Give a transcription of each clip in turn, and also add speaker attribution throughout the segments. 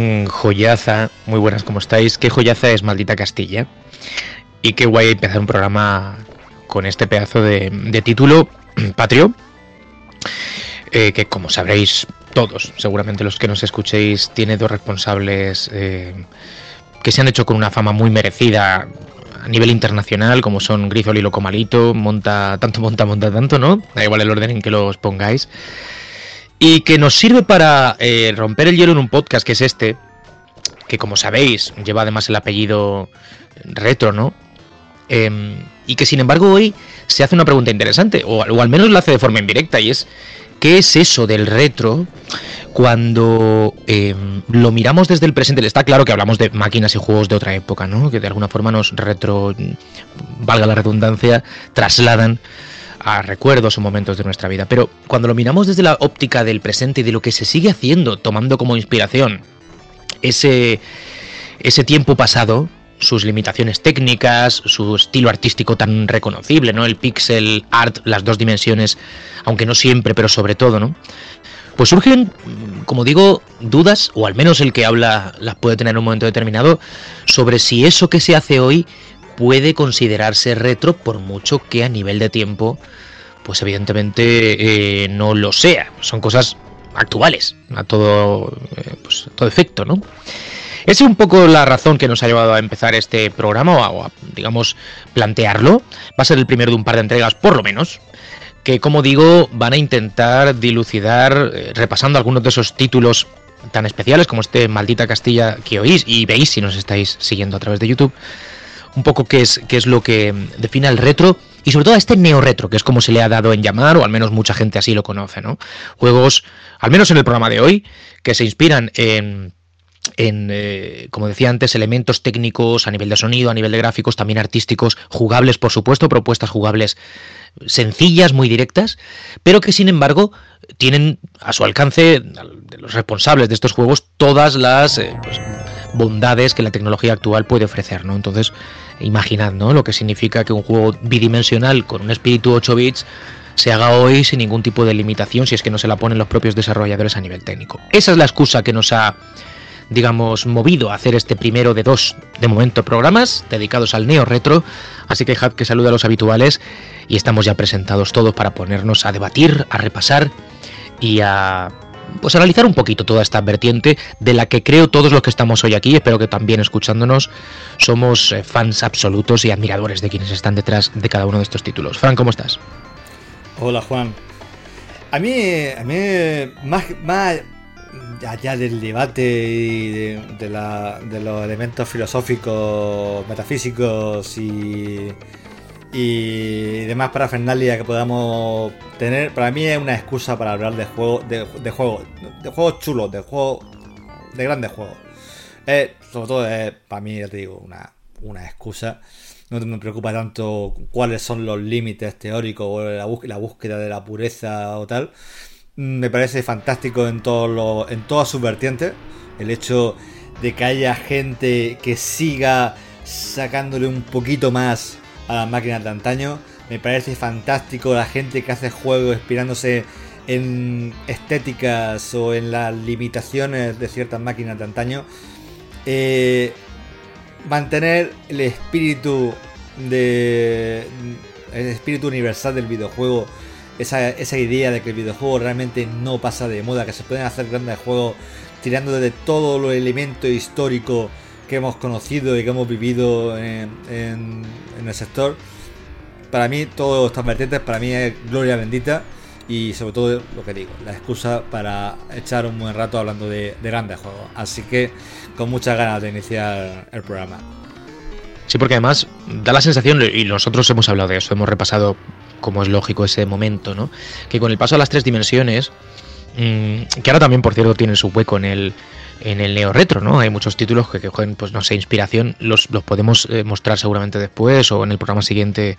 Speaker 1: Mm, joyaza, muy buenas como estáis, qué joyaza es Maldita Castilla. Y qué guay empezar un programa con este pedazo de, título patrio, eh, que como sabréis todos, seguramente los que nos escuchéis, tiene dos responsables eh, que se han hecho con una fama muy merecida a nivel internacional, como son Grisol y Loco Malito, monta tanto, monta, monta tanto, ¿no? Da igual el orden en que los pongáis. Y que nos sirve para eh, romper el hielo en un podcast que es este, que como sabéis lleva además el apellido retro, ¿no? Em, y que sin embargo hoy se hace una pregunta interesante, o, al menos la hace de forma indirecta, y es ¿Qué es eso del retro cuando eh, lo miramos desde el presente? Está claro que hablamos de máquinas y juegos de otra época, ¿no? Que de alguna forma nos retro, valga la redundancia, trasladan a recuerdos o momentos de nuestra vida. Pero cuando lo miramos desde la óptica del presente y de lo que se sigue haciendo, tomando como inspiración ese, ese tiempo pasado, sus limitaciones técnicas, su estilo artístico tan reconocible, ¿no? El pixel art, las dos dimensiones, aunque no siempre, pero sobre todo, ¿no? Pues surgen, como digo, dudas, o al menos el que habla las puede tener en un momento determinado, sobre si eso que se hace hoy puede considerarse retro, por mucho que a nivel de tiempo, pues evidentemente eh, no lo sea. Son cosas actuales, a todo, eh, pues, todo efecto, ¿no? Esa es un poco la razón que nos ha llevado a empezar este programa, o a, digamos, plantearlo. Va a ser el primero de un par de entregas, por lo menos, que como digo, van a intentar dilucidar, eh, repasando algunos de esos títulos tan especiales como este Maldita Castilla que oís y veis si nos estáis siguiendo a través de YouTube, un poco qué es, qué es lo que define el retro y sobre todo a este neo-retro, que es como se le ha dado en llamar, o al menos mucha gente así lo conoce, ¿no? Juegos, al menos en el programa de hoy, que se inspiran en en, eh, como decía antes, elementos técnicos a nivel de sonido, a nivel de gráficos, también artísticos, jugables, por supuesto, propuestas jugables sencillas, muy directas, pero que sin embargo tienen a su alcance, los responsables de estos juegos, todas las eh, pues, bondades que la tecnología actual puede ofrecer, ¿no? Entonces, imaginad, ¿no? Lo que significa que un juego bidimensional con un espíritu 8 bits se haga hoy sin ningún tipo de limitación si es que no se la ponen los propios desarrolladores a nivel técnico. Esa es la excusa que nos ha digamos, movido a hacer este primero de dos, de momento, programas dedicados al neo retro. Así que dejad que saluda a los habituales y estamos ya presentados todos para ponernos a debatir, a repasar y a pues analizar un poquito toda esta vertiente de la que creo todos los que estamos hoy aquí, espero que también escuchándonos, somos eh, fans absolutos y admiradores de quienes están detrás de cada uno de estos títulos. Fran, ¿cómo estás?
Speaker 2: Hola Juan. A mí, a mí más, más allá del debate y de, los elementos filosóficos, metafísicos y, y demás parafernalia que podamos tener, para mí es una excusa para hablar de juegos de, de juegos de juegos chulos, de juegos de grandes juegos. sobre todo es para mí, ya te digo, una, una excusa. No me preocupa tanto cuáles son los límites teóricos o la, búsqueda de la pureza o tal me parece fantástico en, todo en todas sus vertientes. El hecho de que haya gente que siga sacándole un poquito más a las máquinas de antaño. Me parece fantástico la gente que hace juegos inspirándose en estéticas o en las limitaciones de ciertas máquinas de antaño. Eh, mantener el espíritu de el espíritu universal del videojuego esa, idea de que el videojuego realmente no pasa de moda, que se pueden hacer grandes juegos tirando de todo lo elemento histórico que hemos conocido y que hemos vivido en, el sector. Para mí, todas estas vertientes, para mí es gloria bendita y sobre todo lo que digo, la excusa para echar un buen rato hablando de, de grandes juegos. Así que con muchas ganas de iniciar el programa.
Speaker 1: Sí, porque además da la sensación, y nosotros hemos hablado de eso, hemos repasado como es lógico ese momento, ¿no? Que con el paso a las tres dimensiones, mm, que ahora también, por cierto, tienen su hueco en el, en el neo retro, ¿no? Hay muchos títulos que, cogen, pues no sé, inspiración, los, los podemos eh, mostrar seguramente después o en el programa siguiente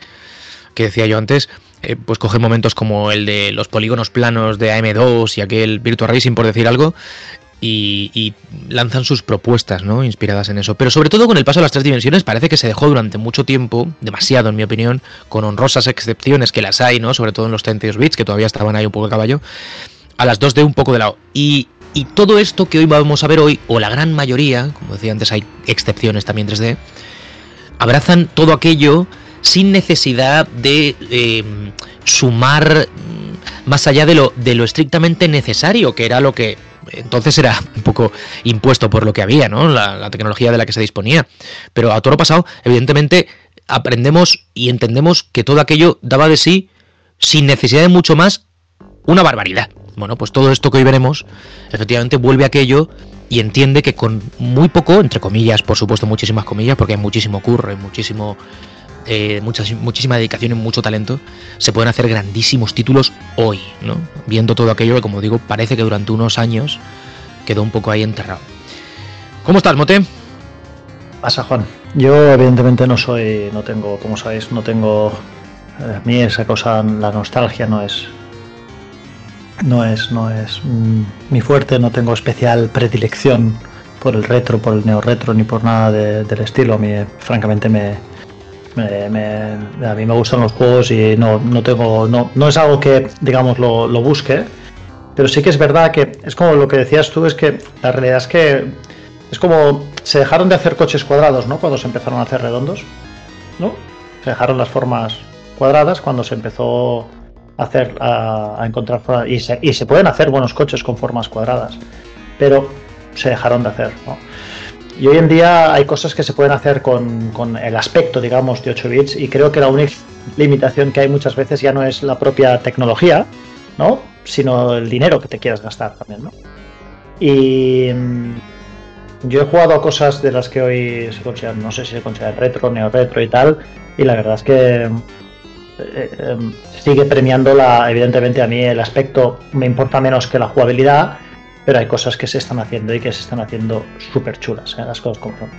Speaker 1: que decía yo antes, eh, pues cogen momentos como el de los polígonos planos de AM2 y aquel Virtua Racing, por decir algo, y, lanzan sus propuestas, ¿no? Inspiradas en eso. Pero sobre todo con el paso a las tres dimensiones parece que se dejó durante mucho tiempo, demasiado en mi opinión, con honrosas excepciones que las hay, ¿no? Sobre todo en los 32 bits, que todavía estaban ahí un poco de caballo, a las 2D un poco de lado. Y Y todo esto que hoy vamos a ver hoy, o la gran mayoría, como decía antes, hay excepciones también 3D, abrazan todo aquello sin necesidad de eh, sumar mm, más allá de lo, de lo estrictamente necesario, que era lo que entonces era un poco impuesto por lo que había, ¿no? La, la, tecnología de la que se disponía. Pero a todo lo pasado, evidentemente, aprendemos y entendemos que todo aquello daba de sí, sin necesidad de mucho más, una barbaridad. Bueno, pues todo esto que hoy veremos, efectivamente vuelve a aquello y entiende que con muy poco, entre comillas, por supuesto, muchísimas comillas, porque hay muchísimo curro, hay muchísimo eh, muchísima dedicación y mucho talento, se pueden hacer grandísimos títulos hoy, ¿no? Viendo todo aquello que, como digo, parece que durante unos años quedó un poco ahí enterrado. ¿Cómo estás, Mote?
Speaker 3: Pasa, Juan. Yo, evidentemente, no soy, no tengo, como sabéis, no tengo. Eh, a mí esa cosa, la nostalgia no es. No es, no es mi fuerte, no tengo especial predilección por el retro, por el neo retro, ni por nada de, del estilo. A mí, francamente, me, me, a mí me gustan los juegos y no, no tengo. No, no es algo que, digamos, lo, lo, busque. Pero sí que es verdad que es como lo que decías tú, es que la realidad es que es como se dejaron de hacer coches cuadrados, ¿no? Cuando se empezaron a hacer redondos, ¿no? Se dejaron las formas cuadradas cuando se empezó hacer a, a encontrar y se, y se pueden hacer buenos coches con formas cuadradas, pero se dejaron de hacer, ¿no? Y hoy en día hay cosas que se pueden hacer con, con, el aspecto, digamos, de 8 bits y creo que la única limitación que hay muchas veces ya no es la propia tecnología, ¿no? Sino el dinero que te quieras gastar también, ¿no? Y mm, yo he jugado a cosas de las que hoy se consideran, no sé si se considera retro, neo retro y tal, y la verdad es que eh, eh, sigue premiando la, evidentemente a mí el aspecto me importa menos que la jugabilidad, pero hay cosas que se están haciendo y que se están haciendo súper chulas, ¿eh? las cosas como son.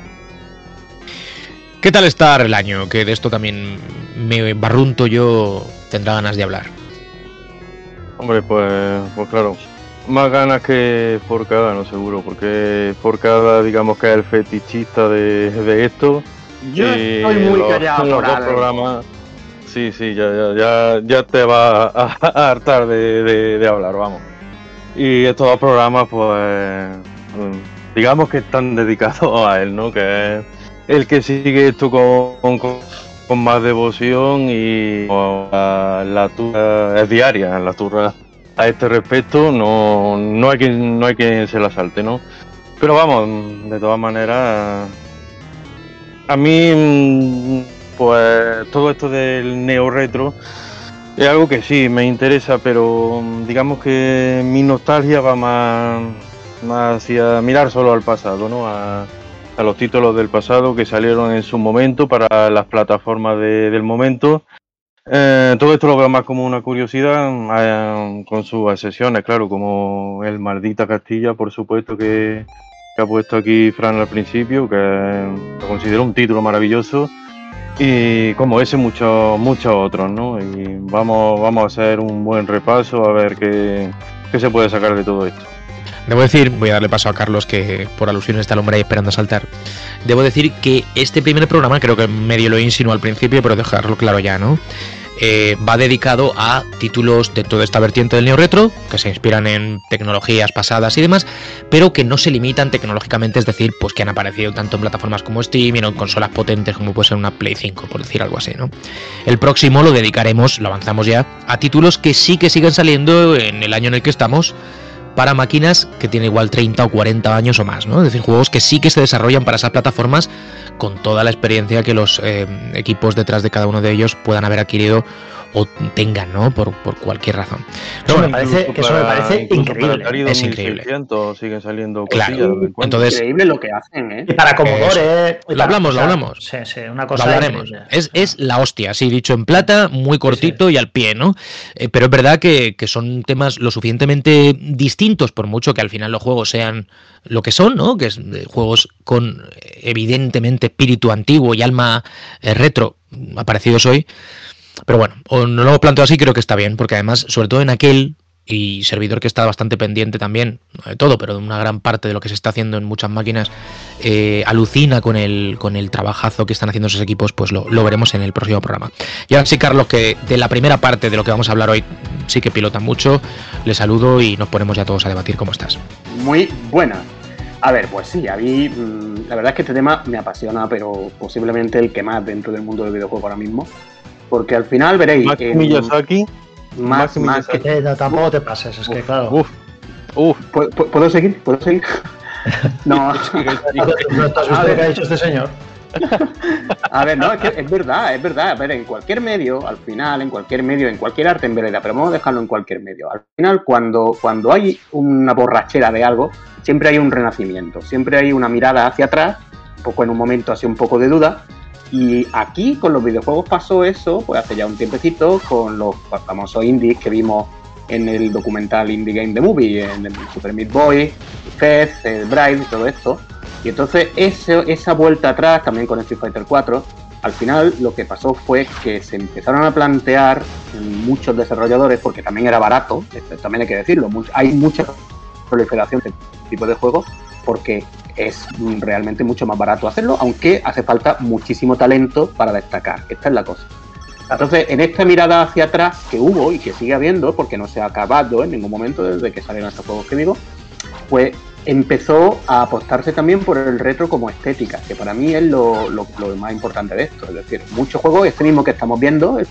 Speaker 1: ¿Qué tal está el año? Que de esto también me barrunto yo, tendrá ganas de hablar.
Speaker 4: Hombre, pues, pues claro, más ganas que Forcada, no seguro, porque Forcada, digamos que es el fetichista de, de esto.
Speaker 5: Yo estoy muy los, callado
Speaker 4: los dos programas. Sí, sí, ya, ya, ya, ya te va a, hartar de, hablar, vamos. Y estos dos programas, pues, digamos que están dedicados a él, ¿no? Que es el que sigue esto con, más devoción y la, la turra es diaria, la turra a este respecto no, no, hay quien, no hay quien se la salte, ¿no? Pero vamos, de todas maneras, a mí, pues, todo esto del neo retro es algo que sí, me interesa, pero digamos que mi nostalgia va más, más hacia mirar solo al pasado, ¿no? A, a, los títulos del pasado que salieron en su momento para las plataformas de, del momento. Eh, todo esto lo veo más como una curiosidad, eh, con sus excepciones, claro, como el Maldita Castilla, por supuesto, que, que ha puesto aquí Fran al principio, que lo considero un título maravilloso y como ese muchos muchos otros, ¿no? Y vamos, vamos a hacer un buen repaso a ver qué, qué, se puede sacar de todo esto.
Speaker 1: Debo decir, voy a darle paso a Carlos que por alusión está el hombre ahí esperando a saltar. Debo decir que este primer programa, creo que medio lo insinuó al principio, pero dejarlo claro ya, ¿no? Eh, va dedicado a títulos de toda esta vertiente del neo retro, que se inspiran en tecnologías pasadas y demás, pero que no se limitan tecnológicamente, es decir, pues que han aparecido tanto en plataformas como Steam y en consolas potentes como puede ser una Play 5, por decir algo así, ¿no? El próximo lo dedicaremos, lo avanzamos ya, a títulos que sí que siguen saliendo en el año en el que estamos, para máquinas que tienen igual 30 o 40 años o más, ¿no? Es decir, juegos que sí que se desarrollan para esas plataformas con toda la experiencia que los eh, equipos detrás de cada uno de ellos puedan haber adquirido o tengan, ¿no? Por, por cualquier razón.
Speaker 3: Pero bueno, me parece, que eso me parece increíble.
Speaker 1: Es increíble.
Speaker 4: siguen saliendo
Speaker 1: claro. Entonces,
Speaker 5: increíble lo que hacen, ¿eh?
Speaker 3: Y para Commodore.
Speaker 1: Eh, lo hablamos,
Speaker 3: o sea,
Speaker 1: lo hablamos.
Speaker 3: Sí, sí, una cosa.
Speaker 1: Lo hablaremos. Es, es, la hostia, sí, dicho en plata, muy cortito sí, sí. y al pie, ¿no? Eh, pero es verdad que, que, son temas lo suficientemente distintos, por mucho que al final los juegos sean lo que son, ¿no? Que es eh, juegos con evidentemente espíritu antiguo y alma eh, retro aparecidos hoy. Pero bueno, no lo planteo así, creo que está bien, porque además, sobre todo en aquel y servidor que está bastante pendiente también, no de todo, pero de una gran parte de lo que se está haciendo en muchas máquinas, eh, alucina con el, con el trabajazo que están haciendo esos equipos, pues lo, lo, veremos en el próximo programa. Y ahora sí, Carlos, que de la primera parte de lo que vamos a hablar hoy, sí que pilota mucho. Le saludo y nos ponemos ya todos a debatir cómo estás.
Speaker 5: Muy buena. A ver, pues sí, a mí mm, la verdad es que este tema me apasiona, pero posiblemente el que más dentro del mundo del videojuego ahora mismo. Porque al final veréis.
Speaker 4: Max
Speaker 5: eh,
Speaker 4: Miyazaki.
Speaker 5: más,
Speaker 4: Max
Speaker 5: más que-
Speaker 3: Eh, no, tampoco te pases, es que claro.
Speaker 4: Uf, uf.
Speaker 5: ¿Puedo, seguir? ¿Puedo seguir? no,
Speaker 3: ¿No estás usted que ha dicho este señor?
Speaker 5: a ver, no, es que es verdad, es verdad. A ver, en cualquier medio, al final, en cualquier medio, en cualquier arte en vereda, pero vamos a dejarlo en cualquier medio. Al final, cuando, cuando hay una borrachera de algo, siempre hay un renacimiento, siempre hay una mirada hacia atrás, un poco en un momento así un poco de duda. Y aquí con los videojuegos pasó eso, pues hace ya un tiempecito, con los famosos indies que vimos en el documental Indie Game The Movie, en el Super Meat Boy, Fez, el Bride todo esto. Y entonces ese- esa vuelta atrás, también con Street Fighter 4, al final lo que pasó fue que se empezaron a plantear muchos desarrolladores, porque también era barato, también hay que decirlo, hay mucha proliferación de este tipo de juegos porque es realmente mucho más barato hacerlo, aunque hace falta muchísimo talento para destacar. Esta es la cosa. Entonces, en esta mirada hacia atrás que hubo y que sigue habiendo, porque no se ha acabado en ningún momento desde que salieron estos juegos que digo, pues empezó a apostarse también por el retro como estética, que para mí es lo, más importante de esto. Es decir, muchos juegos, este mismo que estamos viendo, el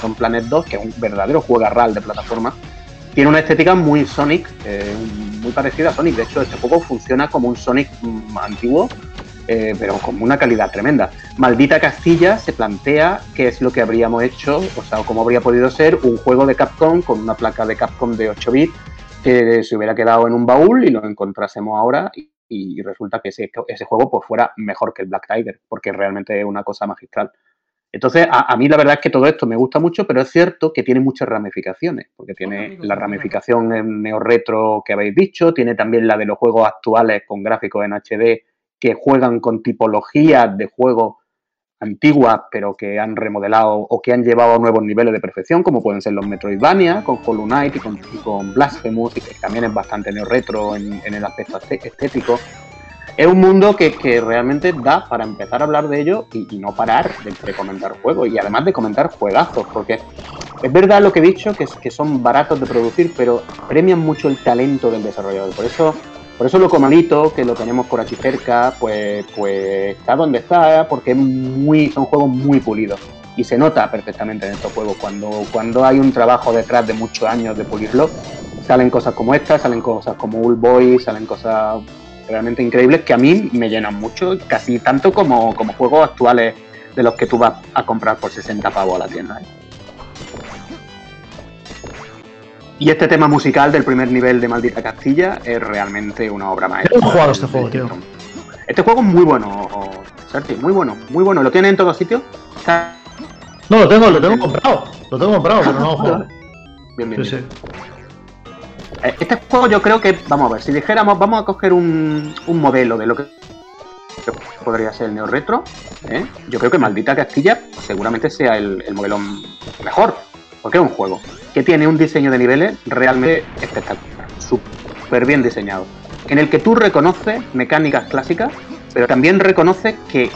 Speaker 5: son Planet 2, que es un verdadero juego real de plataforma, tiene una estética muy Sonic, eh, muy parecida a Sonic. De hecho, este juego funciona como un Sonic mm, antiguo, eh, pero con una calidad tremenda. Maldita Castilla se plantea qué es lo que habríamos hecho, o sea, cómo habría podido ser un juego de Capcom con una placa de Capcom de 8 bits que se hubiera quedado en un baúl y lo encontrásemos ahora y, resulta que ese, ese juego pues fuera mejor que el Black Tiger, porque realmente es una cosa magistral. Entonces, a, a, mí la verdad es que todo esto me gusta mucho, pero es cierto que tiene muchas ramificaciones, porque tiene la ramificación en neo-retro que habéis dicho, tiene también la de los juegos actuales con gráficos en HD que juegan con tipologías de juegos antiguas, pero que han remodelado o que han llevado a nuevos niveles de perfección, como pueden ser los Metroidvania, con Hollow Knight y con, y con Blasphemous, y que también es bastante neo-retro en, en, el aspecto estético. Es un mundo que, que, realmente da para empezar a hablar de ello y, no parar de, de, comentar juegos y además de comentar juegazos, porque es verdad lo que he dicho, que, son baratos de producir, pero premian mucho el talento del desarrollador. Por eso por eso Loco Malito, que lo tenemos por aquí cerca, pues, pues está donde está, porque es muy, son juegos muy pulidos. Y se nota perfectamente en estos juegos. Cuando, cuando hay un trabajo detrás de muchos años de pulirlo, salen cosas como estas, salen cosas como Old Boy, salen cosas realmente increíbles que a mí me llenan mucho, casi tanto como, como juegos actuales de los que tú vas a comprar por 60 pavos a la tienda. ¿eh? Y este tema musical del primer nivel de Maldita Castilla es realmente una obra maestra.
Speaker 3: ¿Cómo jugado este juego, tío?
Speaker 5: Este juego es muy bueno, Sergi, muy bueno, muy bueno. ¿Lo tiene en todos sitios?
Speaker 3: No, lo tengo, lo tengo comprado. Lo tengo comprado, pero no lo juego.
Speaker 5: Bien, bien,
Speaker 3: sí,
Speaker 5: bien.
Speaker 3: Sí.
Speaker 5: Este juego yo creo que, vamos a ver, si dijéramos, vamos a coger un, un modelo de lo que podría ser el neo retro, ¿eh? yo creo que Maldita Castilla seguramente sea el, el modelo mejor, porque es un juego que tiene un diseño de niveles realmente espectacular, súper bien diseñado, en el que tú reconoces mecánicas clásicas, pero también reconoces que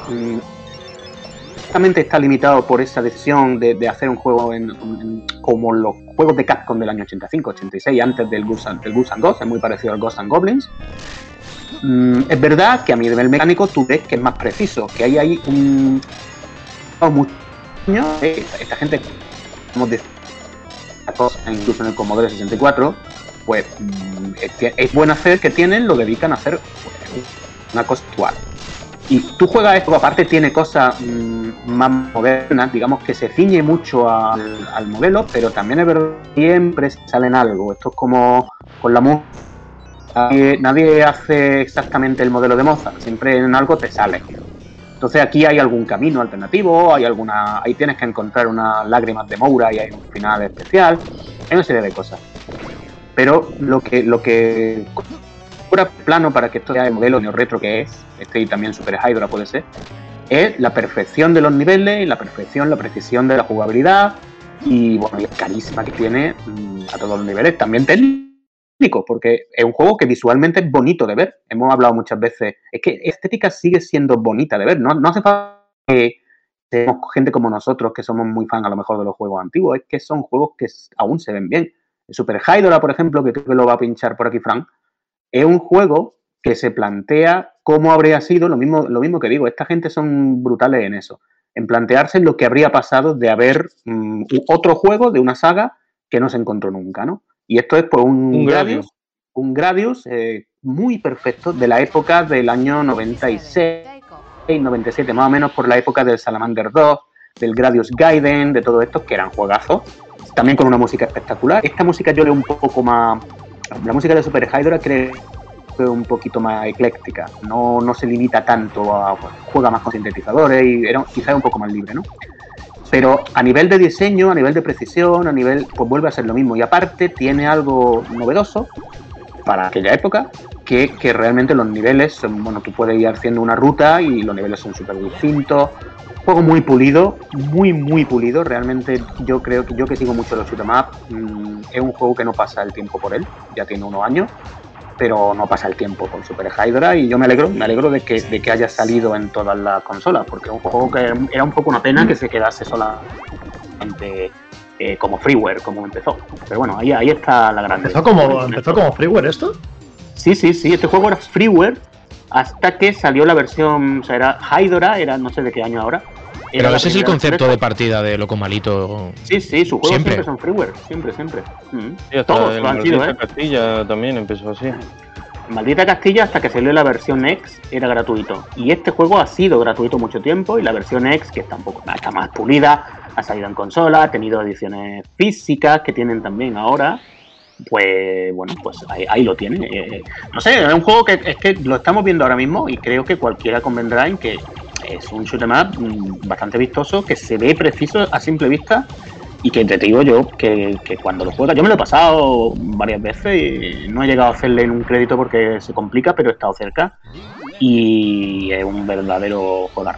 Speaker 5: mmm, está limitado por esa decisión de, hacer un juego en, como los juegos de Capcom del año 85, 86, antes del Ghost del Ghost and Ghost, es muy parecido al Ghost and Goblins. Mm, es verdad que a mi nivel mecánico tú ves que es más preciso, que hay ahí un... Mucho, esta, gente, como de incluso en el Commodore 64, pues mm, es, es buen hacer que tienen, lo dedican a hacer pues, una cosa actual. Y tú juegas esto, aparte tiene cosas mmm, más modernas, digamos que se ciñe mucho al, modelo, pero también es verdad que siempre salen algo. Esto es como con la música. Nadie, nadie, hace exactamente el modelo de Mozart, siempre en algo te sale. Entonces aquí hay algún camino alternativo, hay alguna, ahí tienes que encontrar unas lágrimas de Moura y hay un final especial, hay una serie de cosas. Pero lo que, lo que plano para que esto sea el modelo neo retro que es, este y también Super Hydra puede ser, es la perfección de los niveles la perfección, la precisión de la jugabilidad y bueno, el carisma que tiene mmm, a todos los niveles, también técnico, porque es un juego que visualmente es bonito de ver. Hemos hablado muchas veces, es que estética sigue siendo bonita de ver, no, no hace falta que, gente como nosotros que somos muy fan a lo mejor de los juegos antiguos, es que son juegos que aún se ven bien. Super Hydra, por ejemplo, que creo que lo va a pinchar por aquí Frank, es un juego que se plantea cómo habría sido, lo mismo, lo mismo que digo, esta gente son brutales en eso, en plantearse lo que habría pasado de haber mm, otro juego de una saga que no se encontró nunca, ¿no? Y esto es pues un, Gradius, un Gradius eh, muy perfecto de la época del año 96, 97, más o menos por la época del Salamander 2, del Gradius Gaiden, de todo esto, que eran juegazos, también con una música espectacular. Esta música yo leo un poco más, la música de Super Hydra creo un poquito más ecléctica, no, no se limita tanto a, juega más con sintetizadores y era quizá un poco más libre, ¿no? Pero a nivel de diseño, a nivel de precisión, a nivel, pues vuelve a ser lo mismo. Y aparte tiene algo novedoso para aquella época, que, que realmente los niveles, son, bueno, tú puedes ir haciendo una ruta y los niveles son súper distintos. Juego muy pulido, muy, muy pulido. Realmente yo creo que yo que sigo mucho los shoot'em up, mm, es un juego que no pasa el tiempo por él, ya tiene unos años pero no pasa el tiempo con Super Hydra y yo me alegro, me alegro de que, de que haya salido en todas las consolas, porque es un juego que era un poco una pena que se quedase solamente eh, como freeware, como empezó. Pero bueno, ahí, ahí está la gran
Speaker 3: ¿Empezó como, ¿Empezó como freeware esto?
Speaker 5: Sí, sí, sí, este juego era freeware hasta que salió la versión, o sea, era Hydra, era no sé de qué año ahora,
Speaker 1: pero ese es el concepto de partida de Loco Malito.
Speaker 5: Sí, sí, sus juegos siempre, son freeware, siempre, siempre.
Speaker 4: Mm. Todos lo han sido, ¿eh? Castilla también empezó así.
Speaker 5: Maldita Castilla hasta que salió la versión X era gratuito. Y este juego ha sido gratuito mucho tiempo y la versión X, que está un poco está más pulida, ha salido en consola, ha tenido ediciones físicas que tienen también ahora. Pues bueno, pues ahí, lo tiene. Eh, no sé, es un juego que es que lo estamos viendo ahora mismo y creo que cualquiera convendrá en que es un shoot'em up mm, bastante vistoso, que se ve preciso a simple vista y que te digo yo que, cuando lo juegas, yo me lo he pasado varias veces y no he llegado a hacerle un crédito porque se complica, pero he estado cerca y es un verdadero juego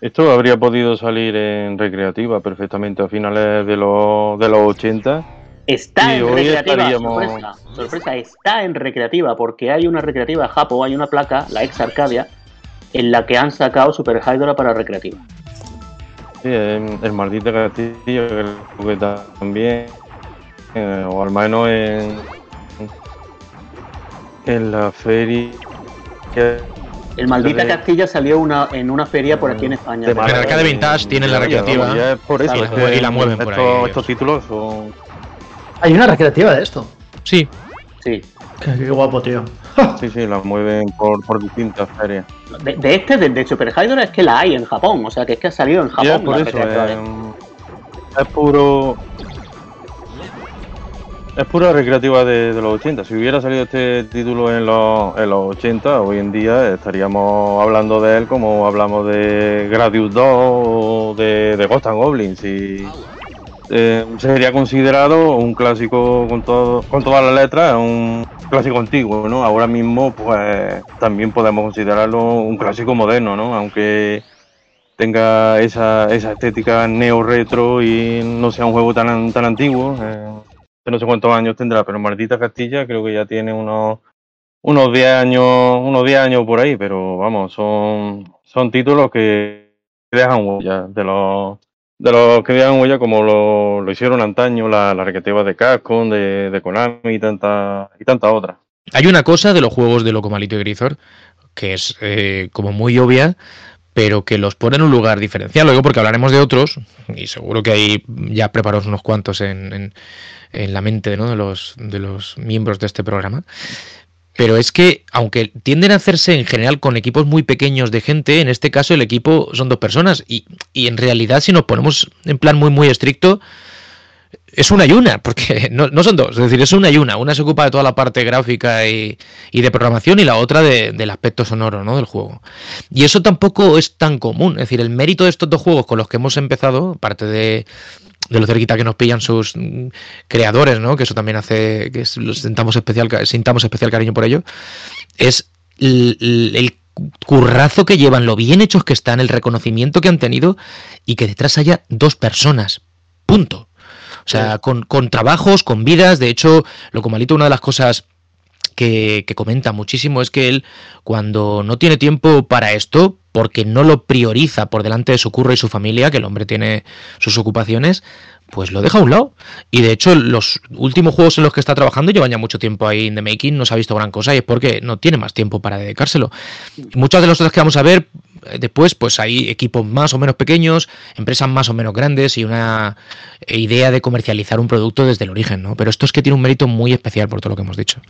Speaker 4: Esto habría podido salir en recreativa perfectamente a finales de los, de los 80.
Speaker 5: Está en recreativa, sorpresa, sorpresa, está en recreativa porque hay una recreativa Japo, hay una placa, la ex Arcadia, en la que han sacado Super Hydra para recreativa.
Speaker 4: Sí, el, maldito castillo que también, eh, o al menos en, en la feria.
Speaker 5: El maldita Castilla salió una, en una feria por aquí en España.
Speaker 1: En Arcade Vintage tiene la recreativa.
Speaker 4: por eso.
Speaker 1: y la mueven por ahí.
Speaker 4: Estos títulos son.
Speaker 3: Hay una recreativa de esto.
Speaker 1: Sí.
Speaker 5: Sí.
Speaker 3: Qué, guapo, tío.
Speaker 4: sí, sí, la mueven por, por distintas ferias.
Speaker 5: De, este, de, Super Hydra, es que la hay en Japón, o sea que es que ha salido en Japón.
Speaker 4: por eso, es puro. Es pura recreativa de, los 80. Si hubiera salido este título en los, en los 80, hoy en día estaríamos hablando de él como hablamos de Gradius 2 o de, de Ghost and Goblins. Y, eh, sería considerado un clásico con, todo, con todas las letras, un clásico antiguo, ¿no? Ahora mismo, pues también podemos considerarlo un clásico moderno, ¿no? Aunque tenga esa, esa estética neo-retro y no sea un juego tan, tan antiguo. Eh, no sé cuántos años tendrá, pero Maldita Castilla creo que ya tiene unos unos 10 años, unos 10 años por ahí, pero vamos, son, son títulos que dejan huella de los de los que dejan huella como lo, lo hicieron antaño la, la de Capcom, de, de Konami y tanta y tanta otra.
Speaker 1: Hay una cosa de los juegos de Locomalito y Grisor que es eh, como muy obvia, pero que los pone en un lugar diferencial. Lo digo porque hablaremos de otros, y seguro que hay ya preparados unos cuantos en, en, en la mente ¿no? de, los, de los miembros de este programa. Pero es que, aunque tienden a hacerse en general con equipos muy pequeños de gente, en este caso el equipo son dos personas. Y, y en realidad, si nos ponemos en plan muy, muy estricto, es una y una, porque no, no, son dos, es decir, es una y una. Una se ocupa de toda la parte gráfica y, y de programación y la otra de, del aspecto sonoro ¿no? del juego. Y eso tampoco es tan común. Es decir, el mérito de estos dos juegos con los que hemos empezado, parte de, de lo cerquita que nos pillan sus mm, creadores, ¿no? Que eso también hace que sintamos especial, sintamos especial cariño por ello. Es el, el, currazo que llevan, lo bien hechos que están, el reconocimiento que han tenido y que detrás haya dos personas. Punto. O sea, con, con trabajos, con vidas. De hecho, lo malito, una de las cosas que, comenta muchísimo es que él, cuando no tiene tiempo para esto, porque no lo prioriza por delante de su curro y su familia, que el hombre tiene sus ocupaciones, pues lo deja a un lado. Y de hecho, los últimos juegos en los que está trabajando llevan ya mucho tiempo ahí en The Making, no se ha visto gran cosa y es porque no tiene más tiempo para dedicárselo. Muchas de las cosas que vamos a ver eh, después, pues hay equipos más o menos pequeños, empresas más o menos grandes y una idea de comercializar un producto desde el origen, ¿no? Pero esto es que tiene un mérito muy especial por todo lo que hemos dicho.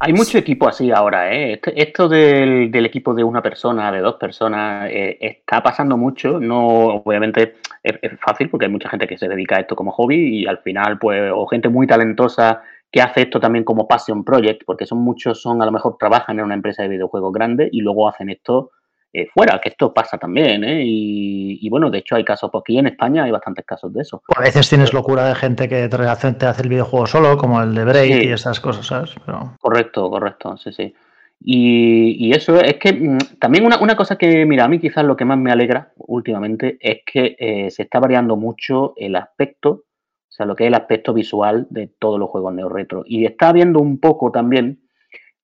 Speaker 5: Hay mucho equipo así ahora, ¿eh? Esto del, del, equipo de una persona, de dos personas, eh, está pasando mucho. No, obviamente es, es, fácil porque hay mucha gente que se dedica a esto como hobby y al final, pues, o gente muy talentosa que hace esto también como passion project, porque son muchos, son a lo mejor trabajan en una empresa de videojuegos grande y luego hacen esto eh, fuera, que esto pasa también, ¿eh? Y, y, bueno, de hecho hay casos, porque aquí en España hay bastantes casos de eso.
Speaker 3: a veces tienes locura de gente que te hace, te hace el videojuego solo, como el de Break sí. y esas cosas, ¿sabes? Pero...
Speaker 5: Correcto, correcto, sí, sí. Y, y eso es que mmm, también una, una, cosa que, mira, a mí quizás lo que más me alegra últimamente es que eh, se está variando mucho el aspecto, o sea, lo que es el aspecto visual de todos los juegos neo retro. Y está habiendo un poco también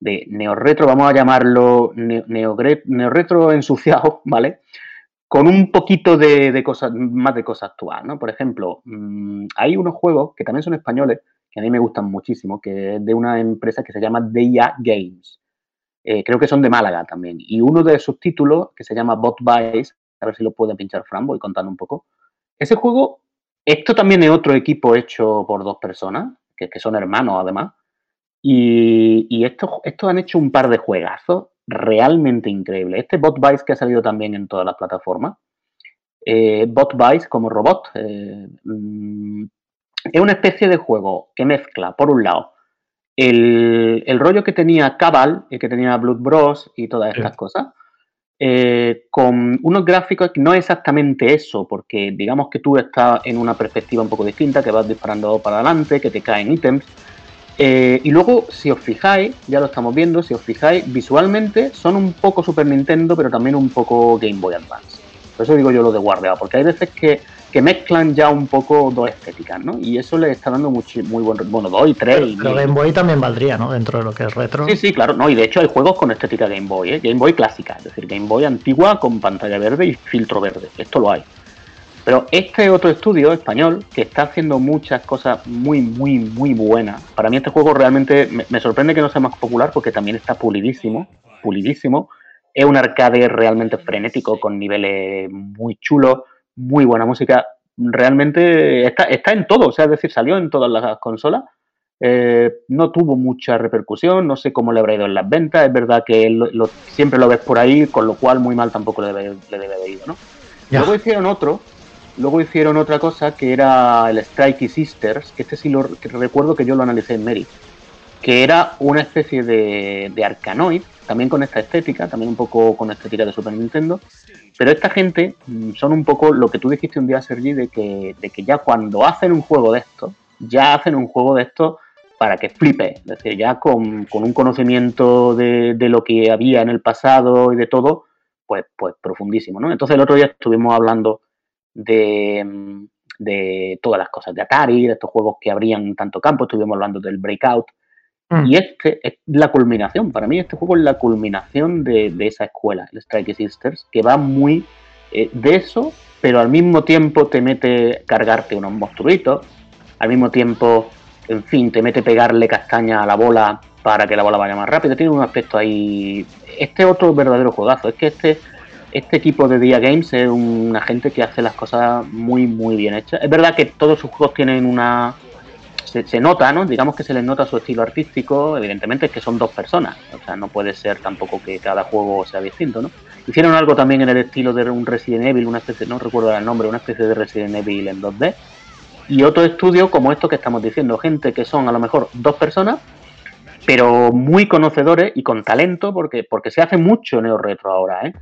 Speaker 5: de neorretro, vamos a llamarlo neorretro ensuciado, ¿vale? Con un poquito de, de cosas, más de cosas actual, ¿no? Por ejemplo, mmm, hay unos juegos que también son españoles, que a mí me gustan muchísimo, que es de una empresa que se llama Deia Games. Eh, creo que son de Málaga también. Y uno de sus títulos, que se llama Bot Vice, a ver si lo puede pinchar Fran, voy contando un poco. Ese juego, esto también es otro equipo hecho por dos personas, que, que son hermanos además, y, y estos, estos, han hecho un par de juegazos realmente increíbles. Este Bot Vice que ha salido también en todas las plataformas. Eh, Bot Vice como robot. Eh, mm, es una especie de juego que mezcla, por un lado, el, el rollo que tenía Cabal y que tenía Blood Bros y todas estas sí. cosas. Eh, con unos gráficos que no es exactamente eso, porque digamos que tú estás en una perspectiva un poco distinta, que vas disparando para adelante, que te caen ítems, eh, y luego, si os fijáis, ya lo estamos viendo, si os fijáis, visualmente son un poco Super Nintendo, pero también un poco Game Boy Advance. Por eso digo yo lo de guardeado, porque hay veces que, que, mezclan ya un poco dos estéticas, ¿no? Y eso le está dando muy, muy buen... Bueno, dos y tres.
Speaker 3: Pero,
Speaker 5: y,
Speaker 3: pero Game Boy también valdría, ¿no? Dentro de lo que es retro.
Speaker 5: Sí, sí, claro. No, y de hecho hay juegos con estética Game Boy, ¿eh? Game Boy clásica, es decir, Game Boy antigua con pantalla verde y filtro verde. Esto lo hay. Pero este otro estudio español que está haciendo muchas cosas muy, muy, muy buenas. Para mí este juego realmente me, me, sorprende que no sea más popular porque también está pulidísimo, pulidísimo. Es un arcade realmente frenético con niveles muy chulos, muy buena música. Realmente está, está en todo, o sea, es decir, salió en todas las consolas. Eh, no tuvo mucha repercusión, no sé cómo le habrá ido en las ventas. Es verdad que lo, lo, siempre lo ves por ahí, con lo cual muy mal tampoco le debe, le debe haber ido, ¿no? Ya. Luego hicieron otro Luego hicieron otra cosa que era el Strikey Sisters, que este sí lo que recuerdo que yo lo analicé en Mary, que era una especie de, de Arkanoid, también con esta estética, también un poco con estética de Super Nintendo, pero esta gente mm, son un poco lo que tú dijiste un día, Sergi, de que, de que ya cuando hacen un juego de esto, ya hacen un juego de esto para que flipe, es decir, ya con, con un conocimiento de, de, lo que había en el pasado y de todo, pues, pues profundísimo, ¿no? Entonces el otro día estuvimos hablando de, de, todas las cosas de Atari, de estos juegos que abrían tanto campo, estuvimos hablando del Breakout. Mm. Y este es la culminación, para mí este juego es la culminación de, de esa escuela, el Strike Sisters, que va muy eh, de eso, pero al mismo tiempo te mete cargarte unos monstruitos, al mismo tiempo, en fin, te mete pegarle castaña a la bola para que la bola vaya más rápido, tiene un aspecto ahí... Este otro verdadero juegazo, es que este este equipo de Dia Games es una gente que hace las cosas muy, muy bien hechas. Es verdad que todos sus juegos tienen una. Se, nota, ¿no? Digamos que se les nota su estilo artístico. Evidentemente es que son dos personas. O sea, no puede ser tampoco que cada juego sea distinto, ¿no? Hicieron algo también en el estilo de un Resident Evil, una especie, no recuerdo el nombre, una especie de Resident Evil en 2D. Y otro estudio como esto que estamos diciendo, gente que son a lo mejor dos personas, pero muy conocedores y con talento, porque, porque se hace mucho neo retro ahora, ¿eh?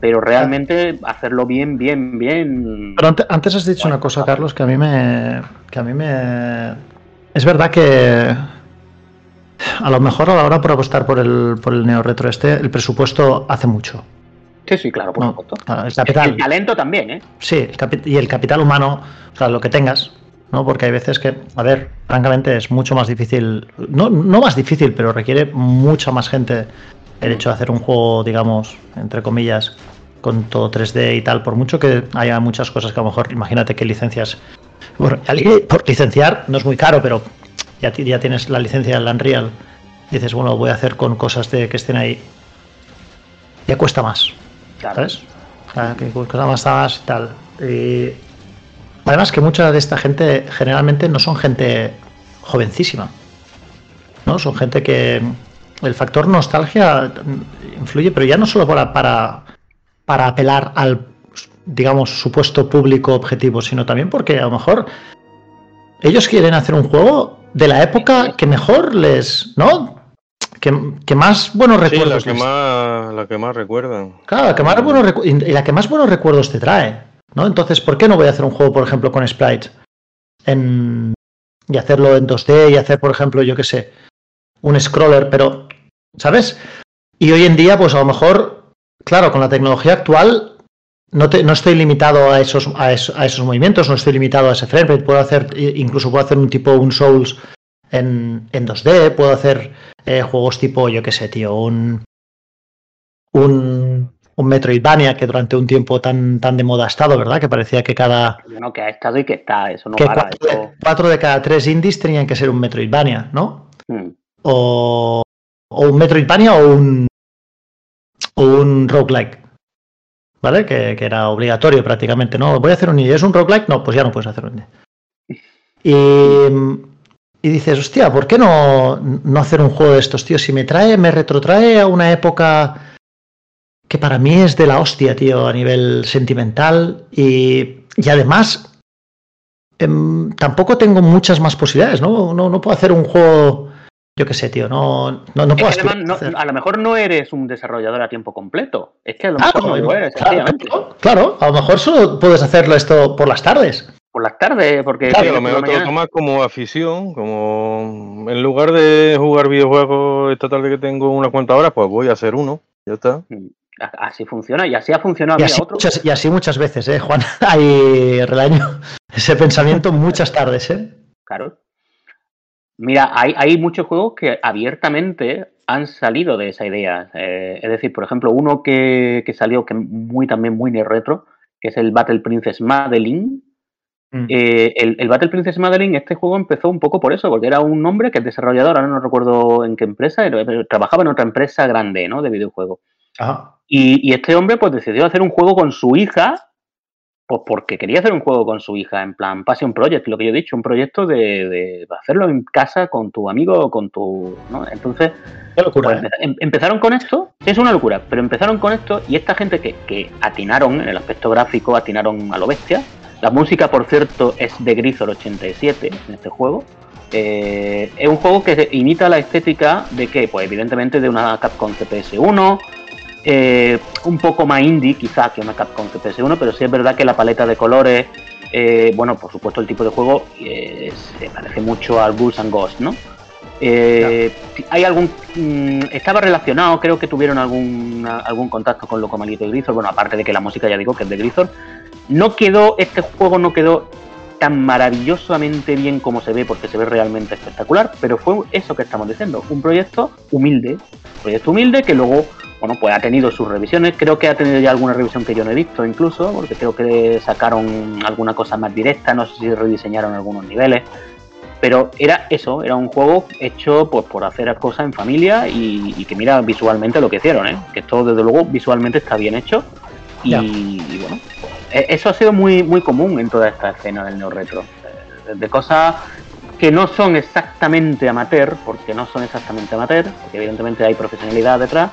Speaker 5: Pero realmente hacerlo bien, bien, bien.
Speaker 3: Pero antes has dicho una cosa, Carlos, que a mí me. que a mí me. Es verdad que. A lo mejor a la hora por apostar por el, por el neo retro este, el presupuesto hace mucho.
Speaker 5: Sí, sí, claro, por
Speaker 3: no,
Speaker 5: supuesto.
Speaker 3: el, capital,
Speaker 5: el, talento también, ¿eh?
Speaker 3: Sí, el y el capital humano, o sea, lo que tengas, ¿no? Porque hay veces que, a ver, francamente es mucho más difícil, no, no más difícil, pero requiere mucha más gente el hecho de hacer un juego, digamos, entre comillas, con todo 3D y tal, por mucho que haya muchas cosas que a lo mejor, imagínate que licencias, bueno, por licenciar no es muy caro, pero ya, ya tienes la licencia del Unreal, dices, bueno, voy a hacer con cosas de que estén ahí, ya cuesta más, ¿sabes? que cuesta más, más y tal. Y además que mucha de esta gente generalmente no son gente jovencísima, ¿no? Son gente que el factor nostalgia influye, pero ya no solo para, para, para apelar al, digamos, supuesto público objetivo, sino también porque a lo mejor ellos quieren hacer un juego de la época que mejor les, ¿no? Que, más buenos recuerdos.
Speaker 4: Sí, la que, más, la que más recuerdan.
Speaker 3: Claro, la que más buenos y la que más buenos recuerdos te trae, ¿no? Entonces, ¿por qué no voy a hacer un juego, por ejemplo, con sprites en, y hacerlo en 2D y hacer, por ejemplo, yo qué sé, un scroller, pero, ¿sabes? Y hoy en día, pues a lo mejor, claro, con la tecnología actual, no, te, no estoy limitado a esos, a, esos, movimientos, no estoy limitado a ese frame puedo hacer, incluso puedo hacer un tipo, un Souls en, en 2D, puedo hacer eh, juegos tipo, yo qué sé, tío, un, un, un Metroidvania que durante un tiempo tan, tan de moda ha estado, ¿verdad? Que parecía que cada...
Speaker 5: No, que ha estado y que está, eso no para.
Speaker 3: Cuatro, de cada tres indies tenían que ser un Metroidvania, ¿no? Hmm o, un Metroidvania o un, o un roguelike. ¿Vale? Que, era obligatorio prácticamente. No, voy a hacer un indie. ¿Es un roguelike? No, pues ya no puedes hacer un indie. Y, y dices, hostia, ¿por qué no, no hacer un juego de estos, tío? Si me trae, me retrotrae a una época que para mí es de la hostia, tío, a nivel sentimental. Y, y además, em, tampoco tengo muchas más posibilidades, ¿no? ¿no? No puedo hacer un juego yo qué sé, tío, no, no, no puedo
Speaker 5: A lo mejor no eres un desarrollador a tiempo completo. Es que a lo mejor no lo eres,
Speaker 3: claro, a lo mejor solo puedes hacerlo esto por las tardes.
Speaker 5: Por las tardes, porque.
Speaker 4: Claro, a lo mejor te lo tomas como afición, como en lugar de jugar videojuegos esta tarde que tengo unas cuantas horas, pues voy a hacer uno. Ya está. Mm,
Speaker 5: así funciona y así ha funcionado.
Speaker 3: Y así, muchas, y así muchas veces, ¿eh, Juan? Hay relaño ese pensamiento muchas tardes, ¿eh?
Speaker 5: Claro. Mira, hay, hay muchos juegos que abiertamente han salido de esa idea. Eh, es decir, por ejemplo, uno que, salió que muy también muy retro, que es el Battle Princess Madeline. Mm. Eh, el, Battle Princess Madeline, este juego empezó un poco por eso, porque era un hombre que es desarrollador, ahora no recuerdo en qué empresa, trabajaba en otra empresa grande, ¿no? De videojuegos. Y, y, este hombre pues decidió hacer un juego con su hija pues porque quería hacer un juego con su hija, en plan Passion Project, lo que yo he dicho, un proyecto de, hacerlo en casa con tu amigo o con tu. ¿no? Entonces,
Speaker 3: locura,
Speaker 5: pues, ¿eh? em, empezaron con esto, es una locura, pero empezaron con esto y esta gente que, atinaron en el aspecto gráfico, atinaron a lo bestia. La música, por cierto, es de Grisor 87 en este juego. Eh, es un juego que imita la estética de que, pues evidentemente de una Capcom CPS1, eh, un poco más indie quizá que una Capcom CPS1, pero sí es verdad que la paleta de colores, eh, bueno, por supuesto el tipo de juego eh, se parece mucho al Ghouls and Ghosts, ¿no? Hay algún. Mm, estaba relacionado, creo que tuvieron algún, algún contacto con Locomalito y Grisor. Bueno, aparte de que la música ya digo que es de Grisor. No quedó, este juego no quedó tan maravillosamente bien como se ve, porque se ve realmente espectacular, pero fue eso que estamos diciendo, un proyecto humilde, un proyecto humilde que luego bueno, pues ha tenido sus revisiones. Creo que ha tenido ya alguna revisión que yo no he visto incluso, porque creo que sacaron alguna cosa más directa, no sé si rediseñaron algunos niveles. Pero era eso, era un juego hecho pues por hacer cosas en familia y, que mira visualmente lo que hicieron, ¿eh? que esto desde luego visualmente está bien hecho. Y, bueno, e, eso ha sido muy, muy común en toda esta escena del neo retro. De cosas que no son exactamente amateur, porque no son exactamente amateur, porque evidentemente hay profesionalidad detrás,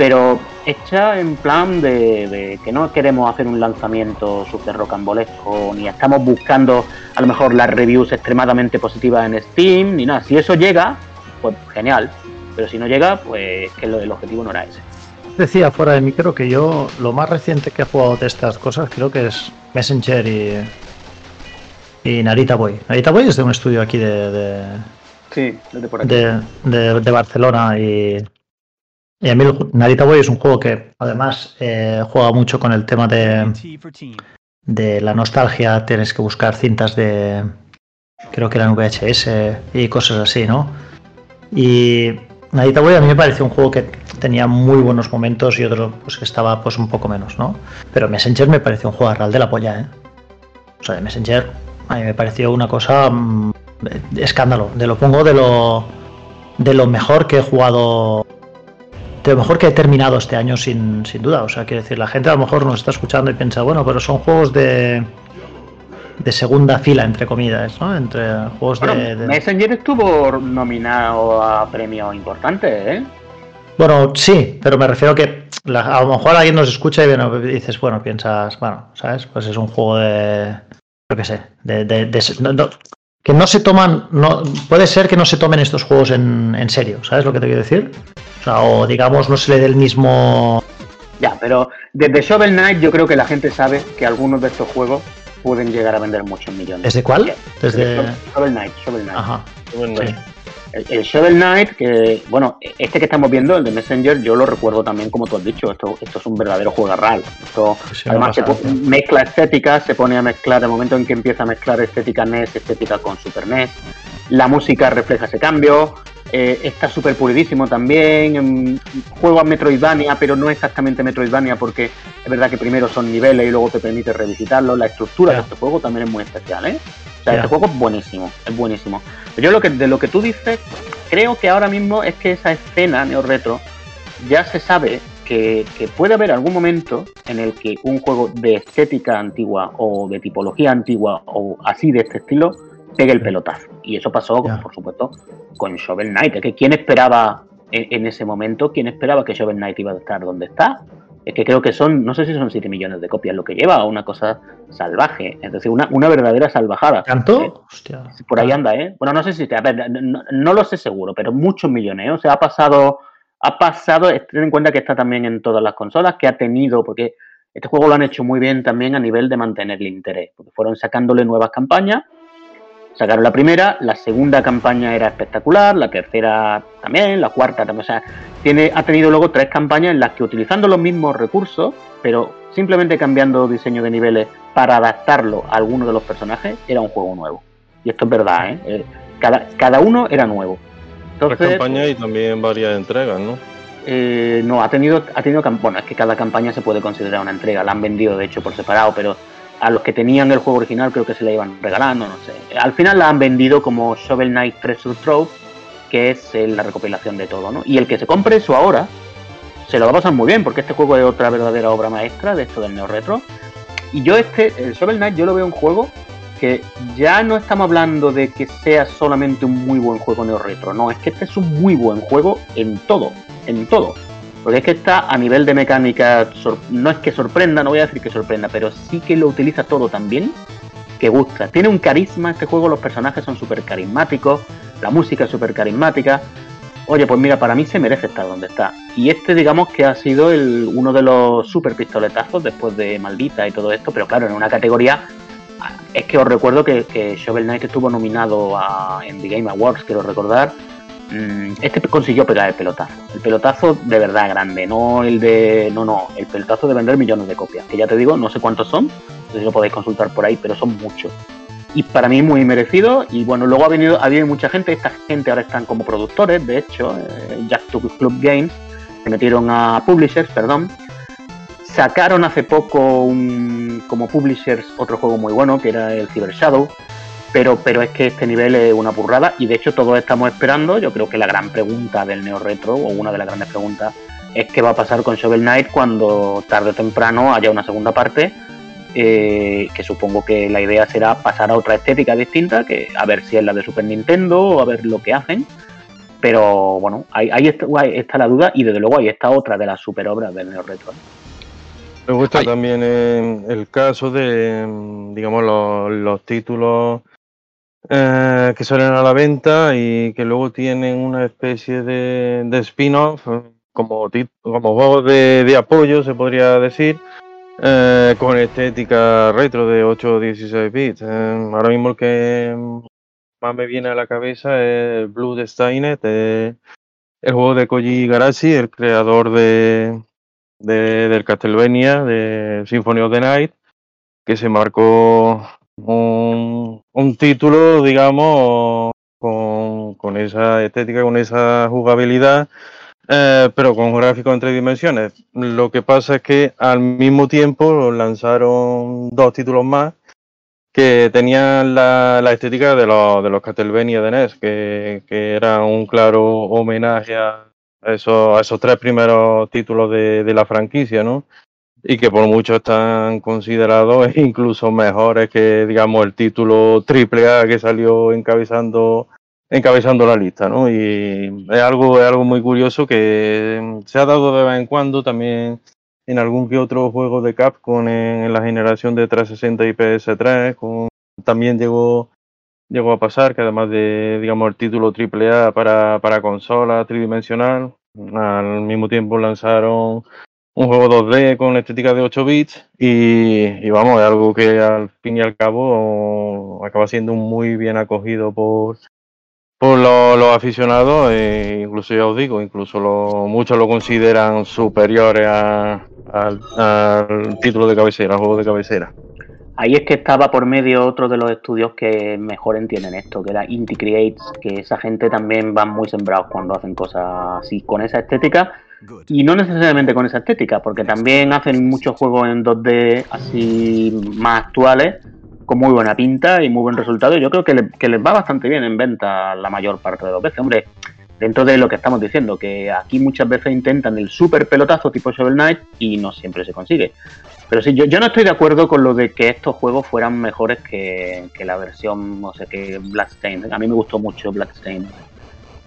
Speaker 5: pero hecha en plan de, que no queremos hacer un lanzamiento súper rocambolesco, ni estamos buscando a lo mejor las reviews extremadamente positivas en Steam, ni nada. Si eso llega, pues genial, pero si no llega, pues que el objetivo no era ese.
Speaker 3: Decía fuera de micro que yo lo más reciente que he jugado de estas cosas creo que es Messenger y, y Narita Boy. Narita Boy es de un estudio aquí de,
Speaker 5: sí, por aquí.
Speaker 3: de Barcelona y y a mí Narita Boy es un juego que además eh, juega mucho con el tema de, de la nostalgia. Tienes que buscar cintas de, creo que eran VHS y cosas así, ¿no? Y Nadita Boy a mí me pareció un juego que tenía muy buenos momentos y otro pues que estaba pues un poco menos, ¿no? Pero Messenger me pareció un juego real de la polla, ¿eh? O sea, de Messenger a mí me pareció una cosa mmm, escándalo. De lo pongo de lo de lo mejor que he jugado de lo mejor que he terminado este año sin, sin duda. O sea, quiero decir, la gente a lo mejor nos está escuchando y piensa, bueno, pero son juegos de, de segunda fila, entre comillas, ¿no? Entre juegos
Speaker 5: Bueno,
Speaker 3: de, de-
Speaker 5: Messenger estuvo nominado a premios importantes, ¿eh?
Speaker 3: Bueno, sí, pero me refiero que la- a lo mejor alguien nos escucha y bueno, dices, bueno, piensas, bueno, ¿sabes? Pues es un juego de. Yo qué sé, de. de- de- no- no- que no se toman. No, puede ser que no se tomen estos juegos en, en serio, ¿sabes lo que te quiero decir? O sea, o digamos, no se le dé el mismo.
Speaker 5: Ya, pero desde Shovel Knight yo creo que la gente sabe que algunos de estos juegos pueden llegar a vender muchos millones.
Speaker 3: ¿Desde cuál? Desde.
Speaker 5: Shovel Knight, Shovel Knight.
Speaker 3: Ajá.
Speaker 4: Bueno,
Speaker 3: Sí.
Speaker 5: El, el Shovel Knight, que, bueno, este que estamos viendo, el de Messenger, yo lo recuerdo también como tú has dicho, esto, esto es un verdadero juego real. Esto,
Speaker 3: Sí, me
Speaker 5: además, se
Speaker 3: sí.
Speaker 5: mezcla estéticas, se pone a mezclar, el momento en que empieza a mezclar estética NES, estética con Super NES, la música refleja ese cambio, eh, está súper pulidísimo también, mm, juego a Metroidvania, pero no exactamente Metroidvania porque es verdad que primero son niveles y luego te permite revisitarlo, la estructura de este juego también es muy especial, ¿eh? O sea, este juego es buenísimo, es buenísimo. Yo lo que, de lo que tú dices, creo que ahora mismo es que esa escena neo retro ya se sabe que, que puede haber algún momento en el que un juego de estética antigua o de tipología antigua o así de este estilo pegue el pelotazo. Y eso pasó, por supuesto, con Shovel Knight. Es que ¿quién esperaba en, en ese momento, quién esperaba que Shovel Knight iba a estar donde está? Es que creo que son, no sé si son 7 millones de copias lo que lleva, una cosa salvaje, es decir, una, una verdadera salvajada. Eh,
Speaker 3: ¿Tanto? Hostia.
Speaker 5: por ahí anda, ¿eh? Bueno, no sé si, a ver, no, no lo sé seguro, pero muchos millones, ¿eh? O sea, ha pasado, ha pasado, ten en cuenta que está también en todas las consolas, que ha tenido, porque este juego lo han hecho muy bien también a nivel de mantener el interés, porque fueron sacándole nuevas campañas, sacaron la primera, la segunda campaña era espectacular, la tercera también, la cuarta también, o sea, tiene, ha tenido luego tres campañas en las que utilizando los mismos recursos, pero simplemente cambiando diseño de niveles para adaptarlo a alguno de los personajes, era un juego nuevo. Y esto es verdad, ¿eh? Eh, Cada, cada uno era nuevo.
Speaker 4: Tres
Speaker 5: Entonces,
Speaker 4: campañas y también varias entregas, ¿no?
Speaker 5: eh, no, ha tenido, ha tenido bueno, es que cada campaña se puede considerar una entrega, la han vendido de hecho por separado, pero a los que tenían el juego original creo que se la iban regalando, no sé. Al final la han vendido como Shovel Knight Treasure Trove, que es eh, la recopilación de todo, ¿no? Y el que se compre eso ahora, se lo va a pasar muy bien, porque este juego es otra verdadera obra maestra de esto del neo retro. Y yo este, el Shovel Knight, yo lo veo un juego que ya no estamos hablando de que sea solamente un muy buen juego neo retro, no, es que este es un muy buen juego en todo, en todo. Porque es que está a nivel de mecánica, no es que sorprenda, no voy a decir que sorprenda, pero sí que lo utiliza todo tan bien que gusta. Tiene un carisma este juego, los personajes son súper carismáticos, la música es súper carismática. Oye, pues mira, para mí se merece estar donde está. Y este, digamos que ha sido el, uno de los super pistoletazos después de Maldita y todo esto, pero claro, en una categoría. Es que os recuerdo que, que Shovel Knight estuvo nominado a, en The Game Awards, quiero recordar. Mm, Este consiguió pegar el pelotazo. El pelotazo de verdad grande, no el de. No, no, el pelotazo de vender millones de copias. Que ya te digo, no sé cuántos son, no sé si lo podéis consultar por ahí, pero son muchos y para mí muy merecido. Y bueno, luego ha venido, ha habido mucha gente, esta gente ahora están como productores, de hecho, eh, Jack to Club Games, se metieron a publishers, perdón. Sacaron hace poco un, como publishers otro juego muy bueno, que era el Cyber Shadow. Pero, pero es que este nivel es una burrada y de hecho todos estamos esperando, yo creo que la gran pregunta del Neo Retro, o una de las grandes preguntas, es qué va a pasar con Shovel Knight cuando tarde o temprano haya una segunda parte eh, que supongo que la idea será pasar a otra estética distinta, que a ver si es la de Super Nintendo o a ver lo que hacen. Pero bueno, ahí, ahí está, ahí está la duda y desde luego ahí está otra de las super obras del Neo Retro.
Speaker 4: Me gusta
Speaker 1: Ay.
Speaker 4: también eh, el caso de, mm, digamos, los, los títulos eh, que salen a la venta y que luego tienen una especie de, spin-off, eh, como, como juegos de, apoyo, se podría decir, eh, con estética retro de 8 o 16 bits. Ahora mismo el que más me viene a la cabeza es Blue Stainet, eh, el juego de Koji Garashi, el creador de- del Castlevania, de Symphony of the Night, que se marcó un, un título, digamos, con, con esa estética, con esa jugabilidad, eh, pero con gráficos en tres dimensiones. Lo que pasa es que al mismo tiempo lanzaron dos títulos más que tenían la, la estética de los, de los Castlevania de NES, que, que era un claro homenaje a esos, a esos tres primeros títulos de, de la franquicia, ¿no? Y que por mucho están considerados incluso mejores que digamos el título triple A que salió encabezando encabezando la lista, ¿no? Y es algo es algo muy curioso que se ha dado de vez en cuando también en algún que otro juego de Capcom en, en la generación de 360 y PS3 con, también llegó llegó a pasar que además de digamos el título triple A para para consola tridimensional al mismo tiempo lanzaron un juego 2D con estética de 8 bits y, vamos, es algo que al fin y al cabo acaba siendo muy bien acogido por, por los, aficionados e incluso ya os digo, incluso muchos lo consideran superiores al título de cabecera, al juego de cabecera.
Speaker 5: Ahí es que estaba por medio otro de los estudios que mejor entienden esto, que era Inti Creates, que esa gente también van muy sembrados cuando hacen cosas así con esa estética y no necesariamente con esa estética, porque también hacen muchos juegos en 2D así más actuales, con muy buena pinta y muy buen resultado. Y yo creo que, le, que, les va bastante bien en venta la mayor parte de las veces. Hombre, dentro de lo que estamos diciendo, que aquí muchas veces intentan el super pelotazo tipo Shovel Knight y no siempre se consigue. Pero sí, yo, yo no estoy de acuerdo con lo de que estos juegos fueran mejores que, que la versión, no sé, que Bloodstained. A mí me gustó mucho Bloodstained.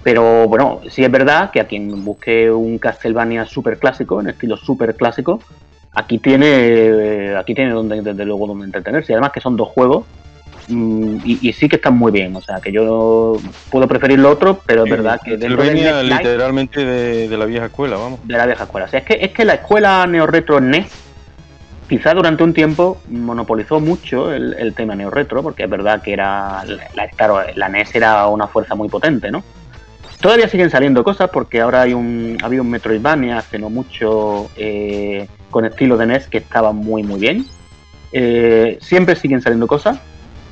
Speaker 5: Pero bueno, sí es verdad que a quien busque un Castlevania super clásico, en estilo super clásico, aquí tiene aquí tiene donde, desde luego donde entretenerse. Y además que son dos juegos mmm, y, y, sí que están muy bien. O sea, que yo puedo preferir lo otro, pero es verdad que
Speaker 4: dentro de literalmente de, de, la vieja escuela, vamos.
Speaker 5: De la vieja escuela. O sea, es que, es que la escuela neo-retro NES quizá durante un tiempo monopolizó mucho el, el tema neo-retro, porque es verdad que era, la, claro, la NES era una fuerza muy potente, ¿no? Todavía siguen saliendo cosas porque ahora hay un, había un Metroidvania hace no mucho eh, con estilo de NES que estaba muy muy bien. Eh, siempre siguen saliendo cosas,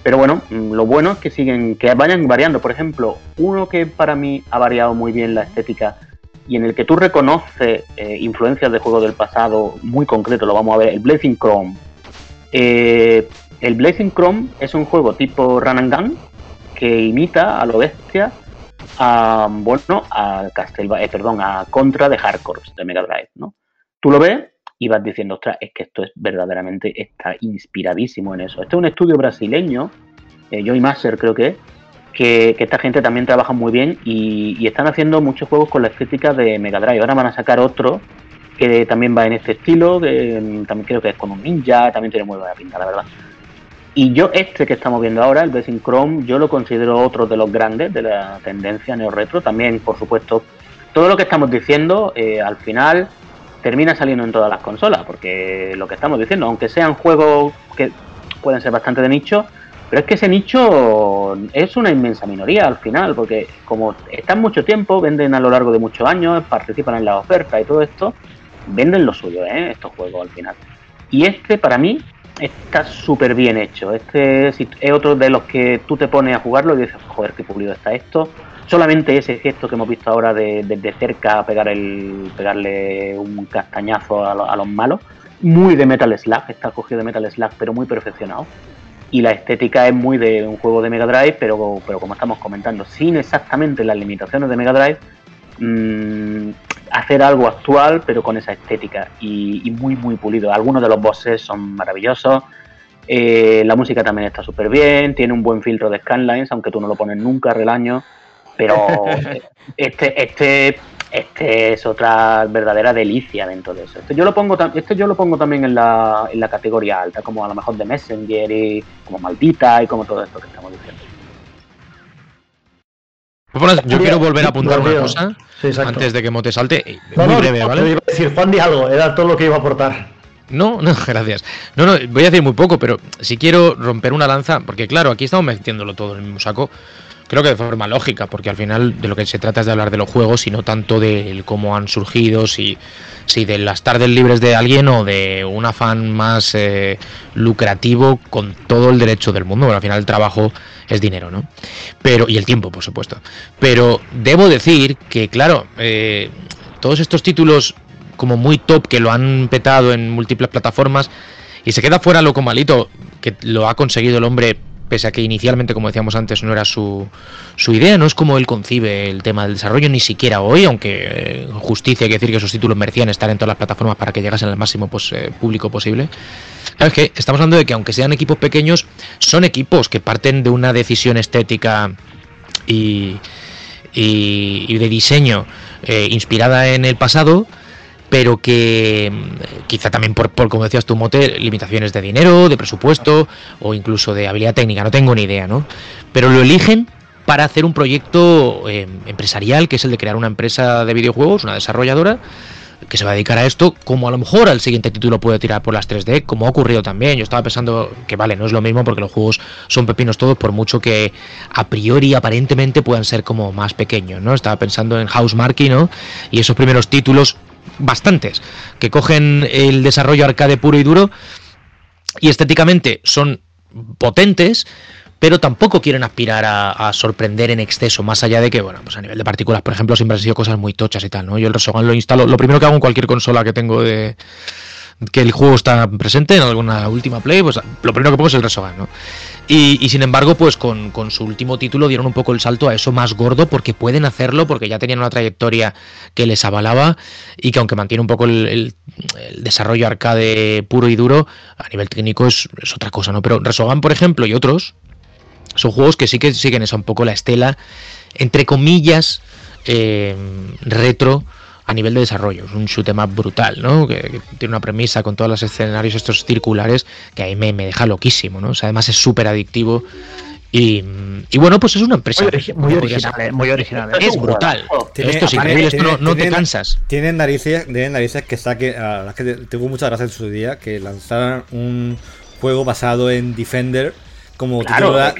Speaker 5: pero bueno, lo bueno es que siguen, que vayan variando. Por ejemplo, uno que para mí ha variado muy bien la estética y en el que tú reconoces eh, influencias de juegos del pasado muy concreto, lo vamos a ver, el Blazing Chrome. Eh, el Blazing Chrome es un juego tipo Run and Gun que imita a lo bestia a, bueno, a Castlevania, eh, perdón, a Contra de Hardcore de Mega Drive, ¿no? Tú lo ves y vas diciendo, ostras, es que esto es verdaderamente, está inspiradísimo en eso. Este es un estudio brasileño, eh, Joy Master creo que que, que, esta gente también trabaja muy bien y, y, están haciendo muchos juegos con la estética de Mega Drive. Ahora van a sacar otro que también va en este estilo, que también creo que es con un ninja, también tiene muy buena pinta, la verdad. Y yo este que estamos viendo ahora, el Blazing Chrome, yo lo considero otro de los grandes de la tendencia neo-retro. También, por supuesto, todo lo que estamos diciendo eh, al final termina saliendo en todas las consolas, porque lo que estamos diciendo, aunque sean juegos que pueden ser bastante de nicho, pero es que ese nicho es una inmensa minoría al final, porque como están mucho tiempo, venden a lo largo de muchos años, participan en la oferta y todo esto, venden lo suyo, ¿eh? estos juegos al final. Y este para mí está súper bien hecho. Este es otro de los que tú te pones a jugarlo y dices, joder, qué pulido está esto. Solamente ese gesto que hemos visto ahora de, cerca pegar pegarle un castañazo a, a, los malos. Muy de Metal Slug, está cogido de Metal Slug, pero muy perfeccionado. Y la estética es muy de un juego de Mega Drive, pero, pero como estamos comentando, sin exactamente las limitaciones de Mega Drive, mmm, hacer algo actual, pero con esa estética y, y muy, muy pulido. Algunos de los bosses son maravillosos. Eh, la música también está súper bien, tiene un buen filtro de scanlines, aunque tú no lo pones nunca relaño. Pero este, este, este es otra verdadera delicia dentro de eso. Este yo lo pongo, este yo lo pongo también en la, en la categoría alta, como a lo mejor de Messenger y como Maldita y como todo esto que estamos diciendo.
Speaker 1: Bueno, yo quiero volver a apuntar una cosa sí, antes de que Mote salte.
Speaker 3: No, muy no, breve, ¿vale? Iba a decir, Juan, di algo, era todo lo que iba a aportar.
Speaker 1: No, no, gracias. No, no, voy a decir muy poco, pero si quiero romper una lanza, porque claro, aquí estamos metiéndolo todo en el mismo saco, creo que de forma lógica, porque al final de lo que se trata es de hablar de los juegos y no tanto de cómo han surgido, si, si de las tardes libres de alguien o de un afán más eh, lucrativo con todo el derecho del mundo, porque al final el trabajo es dinero, ¿no? Pero, y el tiempo, por supuesto. Pero debo decir que, claro, eh, todos estos títulos como muy top que lo han petado en múltiples plataformas y se queda fuera lo malito que lo ha conseguido el hombre pese a que inicialmente, como decíamos antes, no era su, su idea, no es como él concibe el tema del desarrollo, ni siquiera hoy, aunque eh, justicia hay que decir que esos títulos merecían estar en todas las plataformas para que llegasen al máximo pues, eh, público posible. Es que estamos hablando de que aunque sean equipos pequeños, son equipos que parten de una decisión estética y, y, de diseño eh, inspirada en el pasado, pero que mm, quizá también por, como decías tú, Mote, limitaciones de dinero, de presupuesto o incluso de habilidad técnica, no tengo ni idea, ¿no? Pero lo eligen para hacer un proyecto eh, empresarial, que es el de crear una empresa de videojuegos, una desarrolladora, que se va a dedicar a esto, como a lo mejor al siguiente título puede tirar por las 3D, como ha ocurrido también. Yo estaba pensando que vale, no es lo mismo porque los juegos son pepinos todos, por mucho que a priori aparentemente puedan ser como más pequeños, ¿no? Estaba pensando en House Marquee, ¿no? Y esos primeros títulos bastantes, que cogen el desarrollo arcade puro y duro y estéticamente son potentes, pero tampoco quieren aspirar a, sorprender en exceso, más allá de que, bueno, pues a nivel de partículas, por ejemplo, siempre han sido cosas muy tochas y tal, ¿no? Yo el Resogan lo instalo, lo primero que hago en cualquier consola que tengo de, que el juego está presente en alguna última play, pues lo primero que pongo es el Resogan, ¿no? Y, sin embargo, pues con, su último título dieron un poco el salto a eso más gordo porque pueden hacerlo, porque ya tenían una trayectoria que les avalaba y que aunque mantiene un poco el, desarrollo arcade puro y duro, a nivel técnico es, otra cosa, ¿no? Pero Resogan, por ejemplo, y otros, son juegos que sí que siguen esa un poco la estela, entre comillas, eh, retro a nivel de desarrollo. Es un shoot más brutal, ¿no? Que, tiene una premisa con todos los escenarios estos circulares que ahí me, me deja loquísimo, ¿no? O sea, además es súper adictivo. Y, y, bueno, pues es una empresa
Speaker 3: muy, original, eh, muy original.
Speaker 1: Eh. Es brutal. esto es increíble, esto no, te cansas.
Speaker 2: Tienen narices, tienen narices que saque, a las que tengo muchas gracias en su día, que lanzaran un juego basado en Defender como, título, de,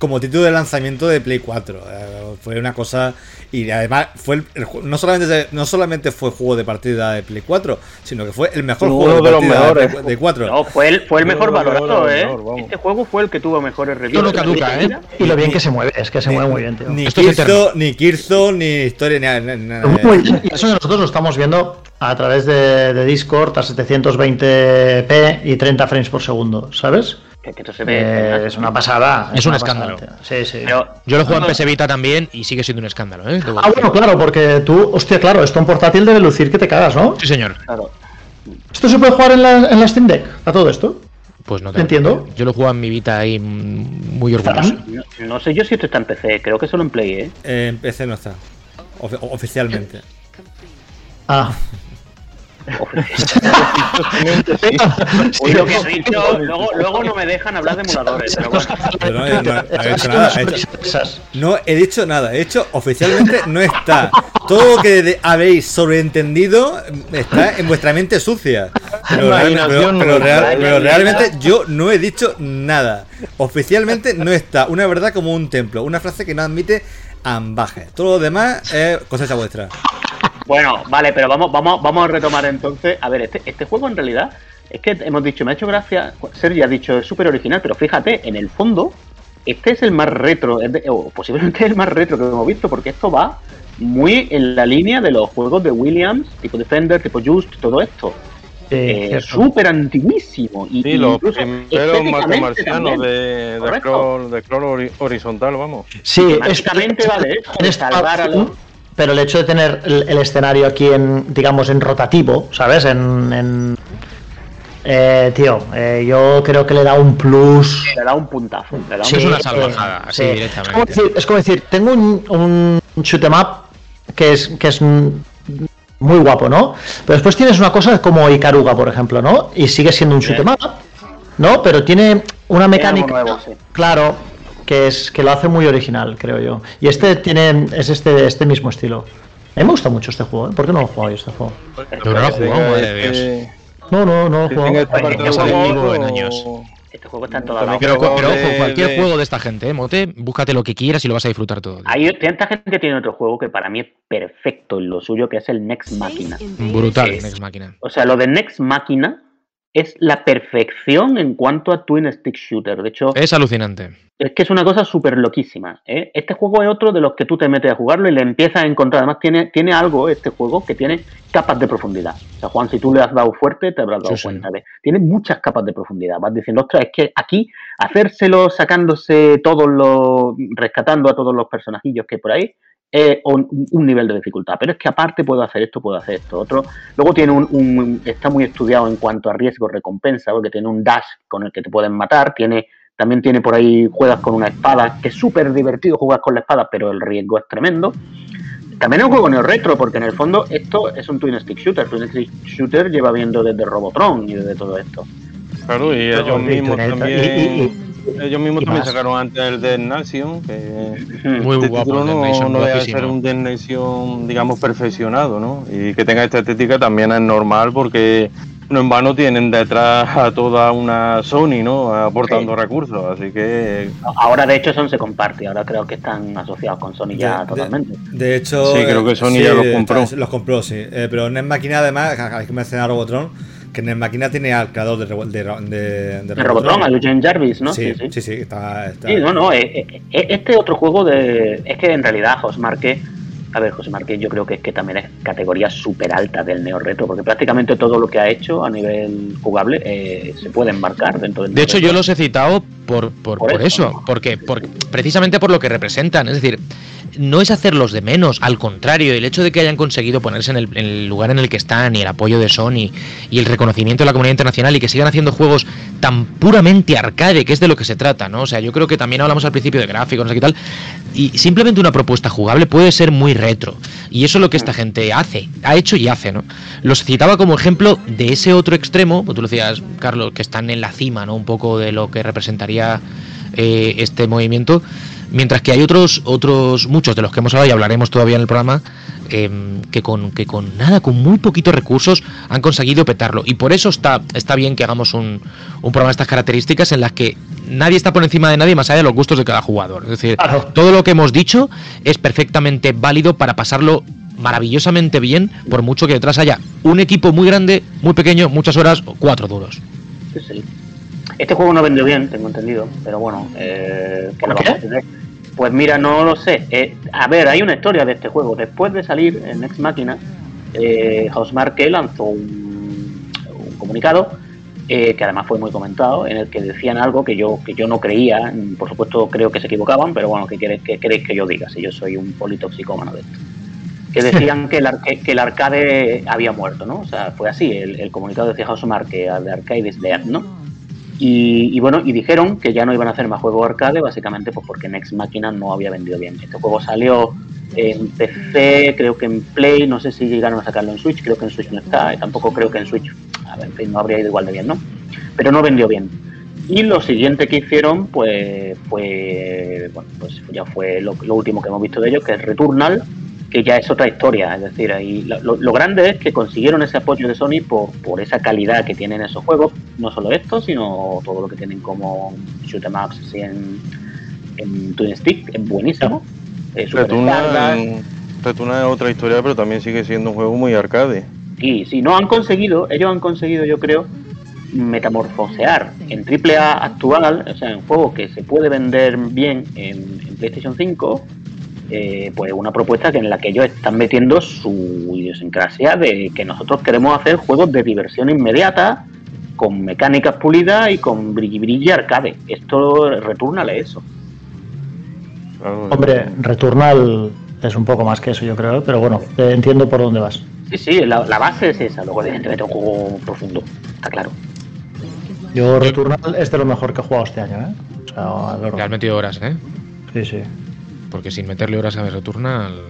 Speaker 2: como, título de, lanzamiento de Play 4. Eh, fue una cosa. Y además, fue no, solamente, no solamente fue juego de partida de Play 4, sino que fue el mejor juego de, partida de, de, 4.
Speaker 5: No, fue el, fue el mejor valorado, ¿eh? este juego fue el que tuvo mejores reviews.
Speaker 1: No caduca, ¿eh?
Speaker 3: Y lo bien que se mueve, es que se mueve muy bien, tío.
Speaker 2: Ni Kirzo, ni Kirzo, ni historia, ni nada.
Speaker 3: Y eso nosotros lo estamos viendo a través de, de Discord a 720p y 30 frames por segundo, ¿sabes?
Speaker 5: Que, se ve. Eh,
Speaker 3: es una pasada.
Speaker 1: Es, un escándalo.
Speaker 3: sí, sí.
Speaker 1: yo lo juego en PS Vita también y sigue siendo un escándalo. ¿eh?
Speaker 3: Ah, bueno, claro, porque tú, hostia, claro, esto en portátil debe lucir que te cagas, ¿no?
Speaker 1: Sí, señor. Claro.
Speaker 3: ¿Esto se puede jugar en la, en la Steam Deck? ¿A todo esto?
Speaker 1: Pues no
Speaker 3: te entiendo.
Speaker 1: Yo lo juego en mi Vita ahí muy orgulloso.
Speaker 5: No, sé yo si esto está en PC, creo que solo en Play, ¿eh?
Speaker 2: en PC no está. oficialmente.
Speaker 3: Ah.
Speaker 5: Luego, no me dejan hablar de emuladores.
Speaker 2: no, he dicho nada. He dicho oficialmente no está. Todo lo que habéis sobreentendido está en vuestra mente sucia. Pero, realmente yo no he dicho nada. Oficialmente no está. Una verdad como un templo. Una frase que no admite ambaje. Todo lo demás es cosecha vuestra.
Speaker 5: Bueno, vale, pero vamos, vamos, vamos a retomar entonces. A ver, este, este juego en realidad es que hemos dicho, me ha hecho gracia. Sergio ha dicho, es súper original, pero fíjate, en el fondo, este es el más retro, o posiblemente el más retro que hemos visto, porque esto va muy en la línea de los juegos de Williams, tipo Defender, tipo Just, todo esto. Eh, súper antiguísimo. Y,
Speaker 4: sí, los primeros marcianos de, de, cloro, horizontal, vamos.
Speaker 3: Sí,
Speaker 5: básicamente vale, es salvar a los
Speaker 3: pero el hecho de tener el, escenario aquí en, digamos, en rotativo, ¿sabes? En, eh, tío, eh, yo creo que le da un plus.
Speaker 5: Le da un puntazo. Le da
Speaker 1: sí, es una salvajada, así directamente.
Speaker 3: Es como, decir, tengo un, un shoot em up que es, que es muy guapo, ¿no? Pero después tienes una cosa como Icaruga, por ejemplo, ¿no? Y sigue siendo un shoot em up, ¿no? Pero tiene una mecánica. Claro, que es que lo hace muy original, creo yo. Y este tiene es este este mismo estilo. A mí me gusta mucho este juego, ¿eh? ¿Por qué no lo he jugado yo este juego?
Speaker 1: Pero no lo he jugado, madre de Dios.
Speaker 3: No, no, no.
Speaker 1: Ya
Speaker 4: del
Speaker 1: sale
Speaker 4: juego,
Speaker 1: vivo en años.
Speaker 5: Este juego está en toda la
Speaker 1: Pero, pero ojo, cualquier
Speaker 4: de-
Speaker 1: juego de esta gente, ¿eh, Mote, búscate lo que quieras y lo vas a disfrutar todo.
Speaker 5: Hay tanta gente que tiene otro juego que para mí es perfecto en lo suyo, que es el Next Machina.
Speaker 1: Brutal,
Speaker 5: Es-
Speaker 1: Next Máquina.
Speaker 5: O sea, lo de Next Machina es la perfección en cuanto a Twin Stick Shooter. De hecho,
Speaker 1: Es alucinante.
Speaker 5: es que es una cosa súper loquísima. ¿eh? Este juego es otro de los que tú te metes a jugarlo y le empiezas a encontrar. Además, tiene, tiene algo este juego que tiene capas de profundidad. O sea, Juan, si tú le has dado fuerte, te habrás dado
Speaker 1: Sí, sí.
Speaker 5: cuenta de. Tiene muchas capas de profundidad. Vas diciendo, ostras, es que aquí hacérselo sacándose todos los. rescatando a todos los personajillos que hay por ahí. Es un, un nivel de dificultad, pero es que aparte puedo hacer esto, puedo hacer esto otro. Luego tiene un, un- está muy estudiado en cuanto a riesgo recompensa, porque tiene un dash con el que te pueden matar, tiene también tiene por ahí juegas con una espada, que es súper divertido jugar con la espada, pero el riesgo es tremendo. También es un juego neo retro, porque en el fondo esto es un twin stick shooter. Twin stick shooter lleva viendo desde Robotron y desde todo esto.
Speaker 4: Claro, y ellos mismos
Speaker 3: y- y-
Speaker 4: ellos mismos también
Speaker 3: más.
Speaker 4: sacaron antes el Dead Nation, que
Speaker 1: Muy
Speaker 4: este
Speaker 1: guapo,
Speaker 4: título no,
Speaker 1: Nation,
Speaker 4: no deja de
Speaker 1: guapísimo.
Speaker 4: ser un Dead Nation, digamos, perfeccionado, ¿no? Y que tenga esta estética también es normal porque no en vano tienen detrás a toda una Sony, ¿no? Aportando recursos, así que
Speaker 5: Ahora, de hecho, son se comparte. Ahora creo que están asociados con Sony ya
Speaker 2: De-
Speaker 5: totalmente.
Speaker 2: De hecho,
Speaker 4: Sí, creo que
Speaker 2: eh,
Speaker 4: Sony ya los compró.
Speaker 2: está- Los compró, sí. Eh, pero Net Máquina, además, hay que mencionar Robotron, que Net Máquina tiene al creador de, de, Ro- de,
Speaker 5: De Robotron, a Eugene Jarvis, ¿no?
Speaker 2: Sí, sí, sí, está, está-
Speaker 5: Sí, no, no. eh, eh, eh, Este otro juego de. Es que en realidad José Marque. A ver, José Marque, yo creo que es que también es categoría súper alta del neo retro, porque prácticamente todo lo que ha hecho a nivel jugable eh, se puede enmarcar dentro del
Speaker 1: De hecho, yo los he citado por, por,
Speaker 5: Por
Speaker 1: por
Speaker 5: eso.
Speaker 1: eso, porque, porque precisamente por lo que representan. Es decir, no es hacerlos de menos, al contrario, el hecho de que hayan conseguido ponerse en el, en el lugar en el que están y el apoyo de Sony y el reconocimiento de la comunidad internacional y que sigan haciendo juegos tan puramente arcade, que es de lo que se trata, ¿no? O sea, yo creo que también hablamos al principio de gráficos, no sé qué tal, y simplemente una propuesta jugable puede ser muy retro. Y eso es lo que esta gente hace, ha hecho y hace, ¿no? Los citaba como ejemplo de ese otro extremo, tú lo decías, Carlos, que están en la cima, ¿no? Un poco de lo que representaría eh, este movimiento. Mientras que hay otros, otros, muchos de los que hemos hablado y hablaremos todavía en el programa, eh, que, con, que con nada, con muy poquitos recursos, han conseguido petarlo. Y por eso está, está bien que hagamos un, un programa de estas características en las que nadie está por encima de nadie más allá de los gustos de cada jugador. Es decir,
Speaker 3: Claro.
Speaker 1: todo lo que hemos dicho es perfectamente válido para pasarlo maravillosamente bien, por mucho que detrás haya un equipo muy grande, muy pequeño, muchas horas o cuatro duros.
Speaker 5: Sí, sí. Este juego no vendió bien, tengo entendido, pero bueno, eh, ¿qué le
Speaker 3: ¿Por
Speaker 5: vamos
Speaker 3: qué?
Speaker 5: Pues mira, no lo sé. Eh, a ver, hay una historia de este juego. Después de salir en Next Máquina, eh, Housemarque lanzó un, un comunicado eh, que además fue muy comentado, en el que decían algo que yo que yo no creía. Por supuesto, creo que se equivocaban, pero bueno, ¿qué queréis que, queréis que yo diga? Si yo soy un politoxicómano de esto. Que decían que el, arca- que el arcade había muerto, ¿no? O sea, fue así. El, el comunicado decía Housemarque, de Arcade is dead, ¿no? Y, bueno, y dijeron que ya no iban a hacer más juegos arcade, básicamente pues porque Next Machina no había vendido bien. Este juego salió en PC, creo que en Play, no sé si llegaron a sacarlo en Switch, creo que en Switch no está, y tampoco creo que en Switch, en fin, no habría ido igual de bien, ¿no? Pero no vendió bien. Y lo siguiente que hicieron, pues, fue, bueno, pues ya fue lo último que hemos visto de ellos, que es Returnal, que ya es otra historia. Es decir, ahí lo, grande es que consiguieron ese apoyo de Sony por, por esa calidad que tienen esos juegos, no solo esto, sino todo lo que tienen como shoot 'em ups así en, en Twin Stick, es buenísimo. Eh,
Speaker 4: Retuna. Retuna es otra historia, pero también sigue siendo un juego muy arcade.
Speaker 5: Y si no han conseguido, ellos han conseguido, yo creo, metamorfosear en AAA actual, o sea, en juego que se puede vender bien en, en PlayStation 5, eh, pues una propuesta que en la que ellos están metiendo su idiosincrasia de que nosotros queremos hacer juegos de diversión inmediata, con mecánicas pulidas y con brilli brilli arcade. Esto returnale eso.
Speaker 3: Hombre, Returnal es un poco más que eso, yo creo, pero bueno, eh, entiendo por dónde vas.
Speaker 5: Sí, sí, la, la base es esa, luego evidentemente un juego profundo, está claro.
Speaker 3: Yo Returnal es de lo mejor que he jugado este año, ¿eh? O sea,
Speaker 1: has metido horas, ¿eh?
Speaker 3: Sí, sí.
Speaker 1: Porque sin meterle horas a Returnal.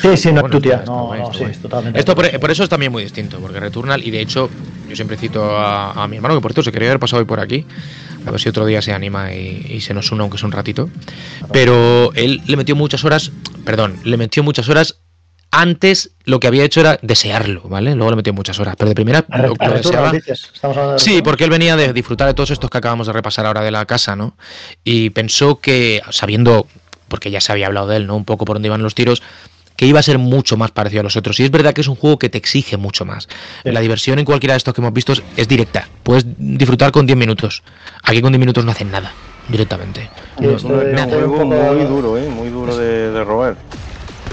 Speaker 3: Sí, sí, no es
Speaker 1: Bueno,
Speaker 3: tu tía.
Speaker 1: está
Speaker 3: No,
Speaker 1: guay,
Speaker 3: no, sí, totalmente.
Speaker 1: Esto por, por eso es también muy distinto, porque Returnal, y de hecho, yo siempre cito a, a mi hermano, que por cierto se quería haber pasado hoy por aquí, a ver si otro día se anima y, y se nos une, aunque sea un ratito. Pero él le metió muchas horas, perdón, le metió muchas horas antes lo que había hecho era desearlo, ¿vale? Luego le metió muchas horas, pero de primera
Speaker 3: A re-
Speaker 1: lo,
Speaker 3: a
Speaker 1: lo
Speaker 3: retorno,
Speaker 1: deseaba.
Speaker 3: dices. Estamos hablando de
Speaker 1: Sí, porque él venía de disfrutar de todos estos que acabamos de repasar ahora de la casa, ¿no? Y pensó que, sabiendo, porque ya se había hablado de él, ¿no? Un poco por dónde iban los tiros, que iba a ser mucho más parecido a los otros. Y es verdad que es un juego que te exige mucho más.
Speaker 3: Sí.
Speaker 1: La diversión en cualquiera de estos que hemos visto es directa. Puedes disfrutar con 10 minutos. Aquí con 10 minutos no hacen nada, directamente.
Speaker 3: Sí,
Speaker 4: Es un, es juego muy duro, ¿eh? Muy duro de, de roer.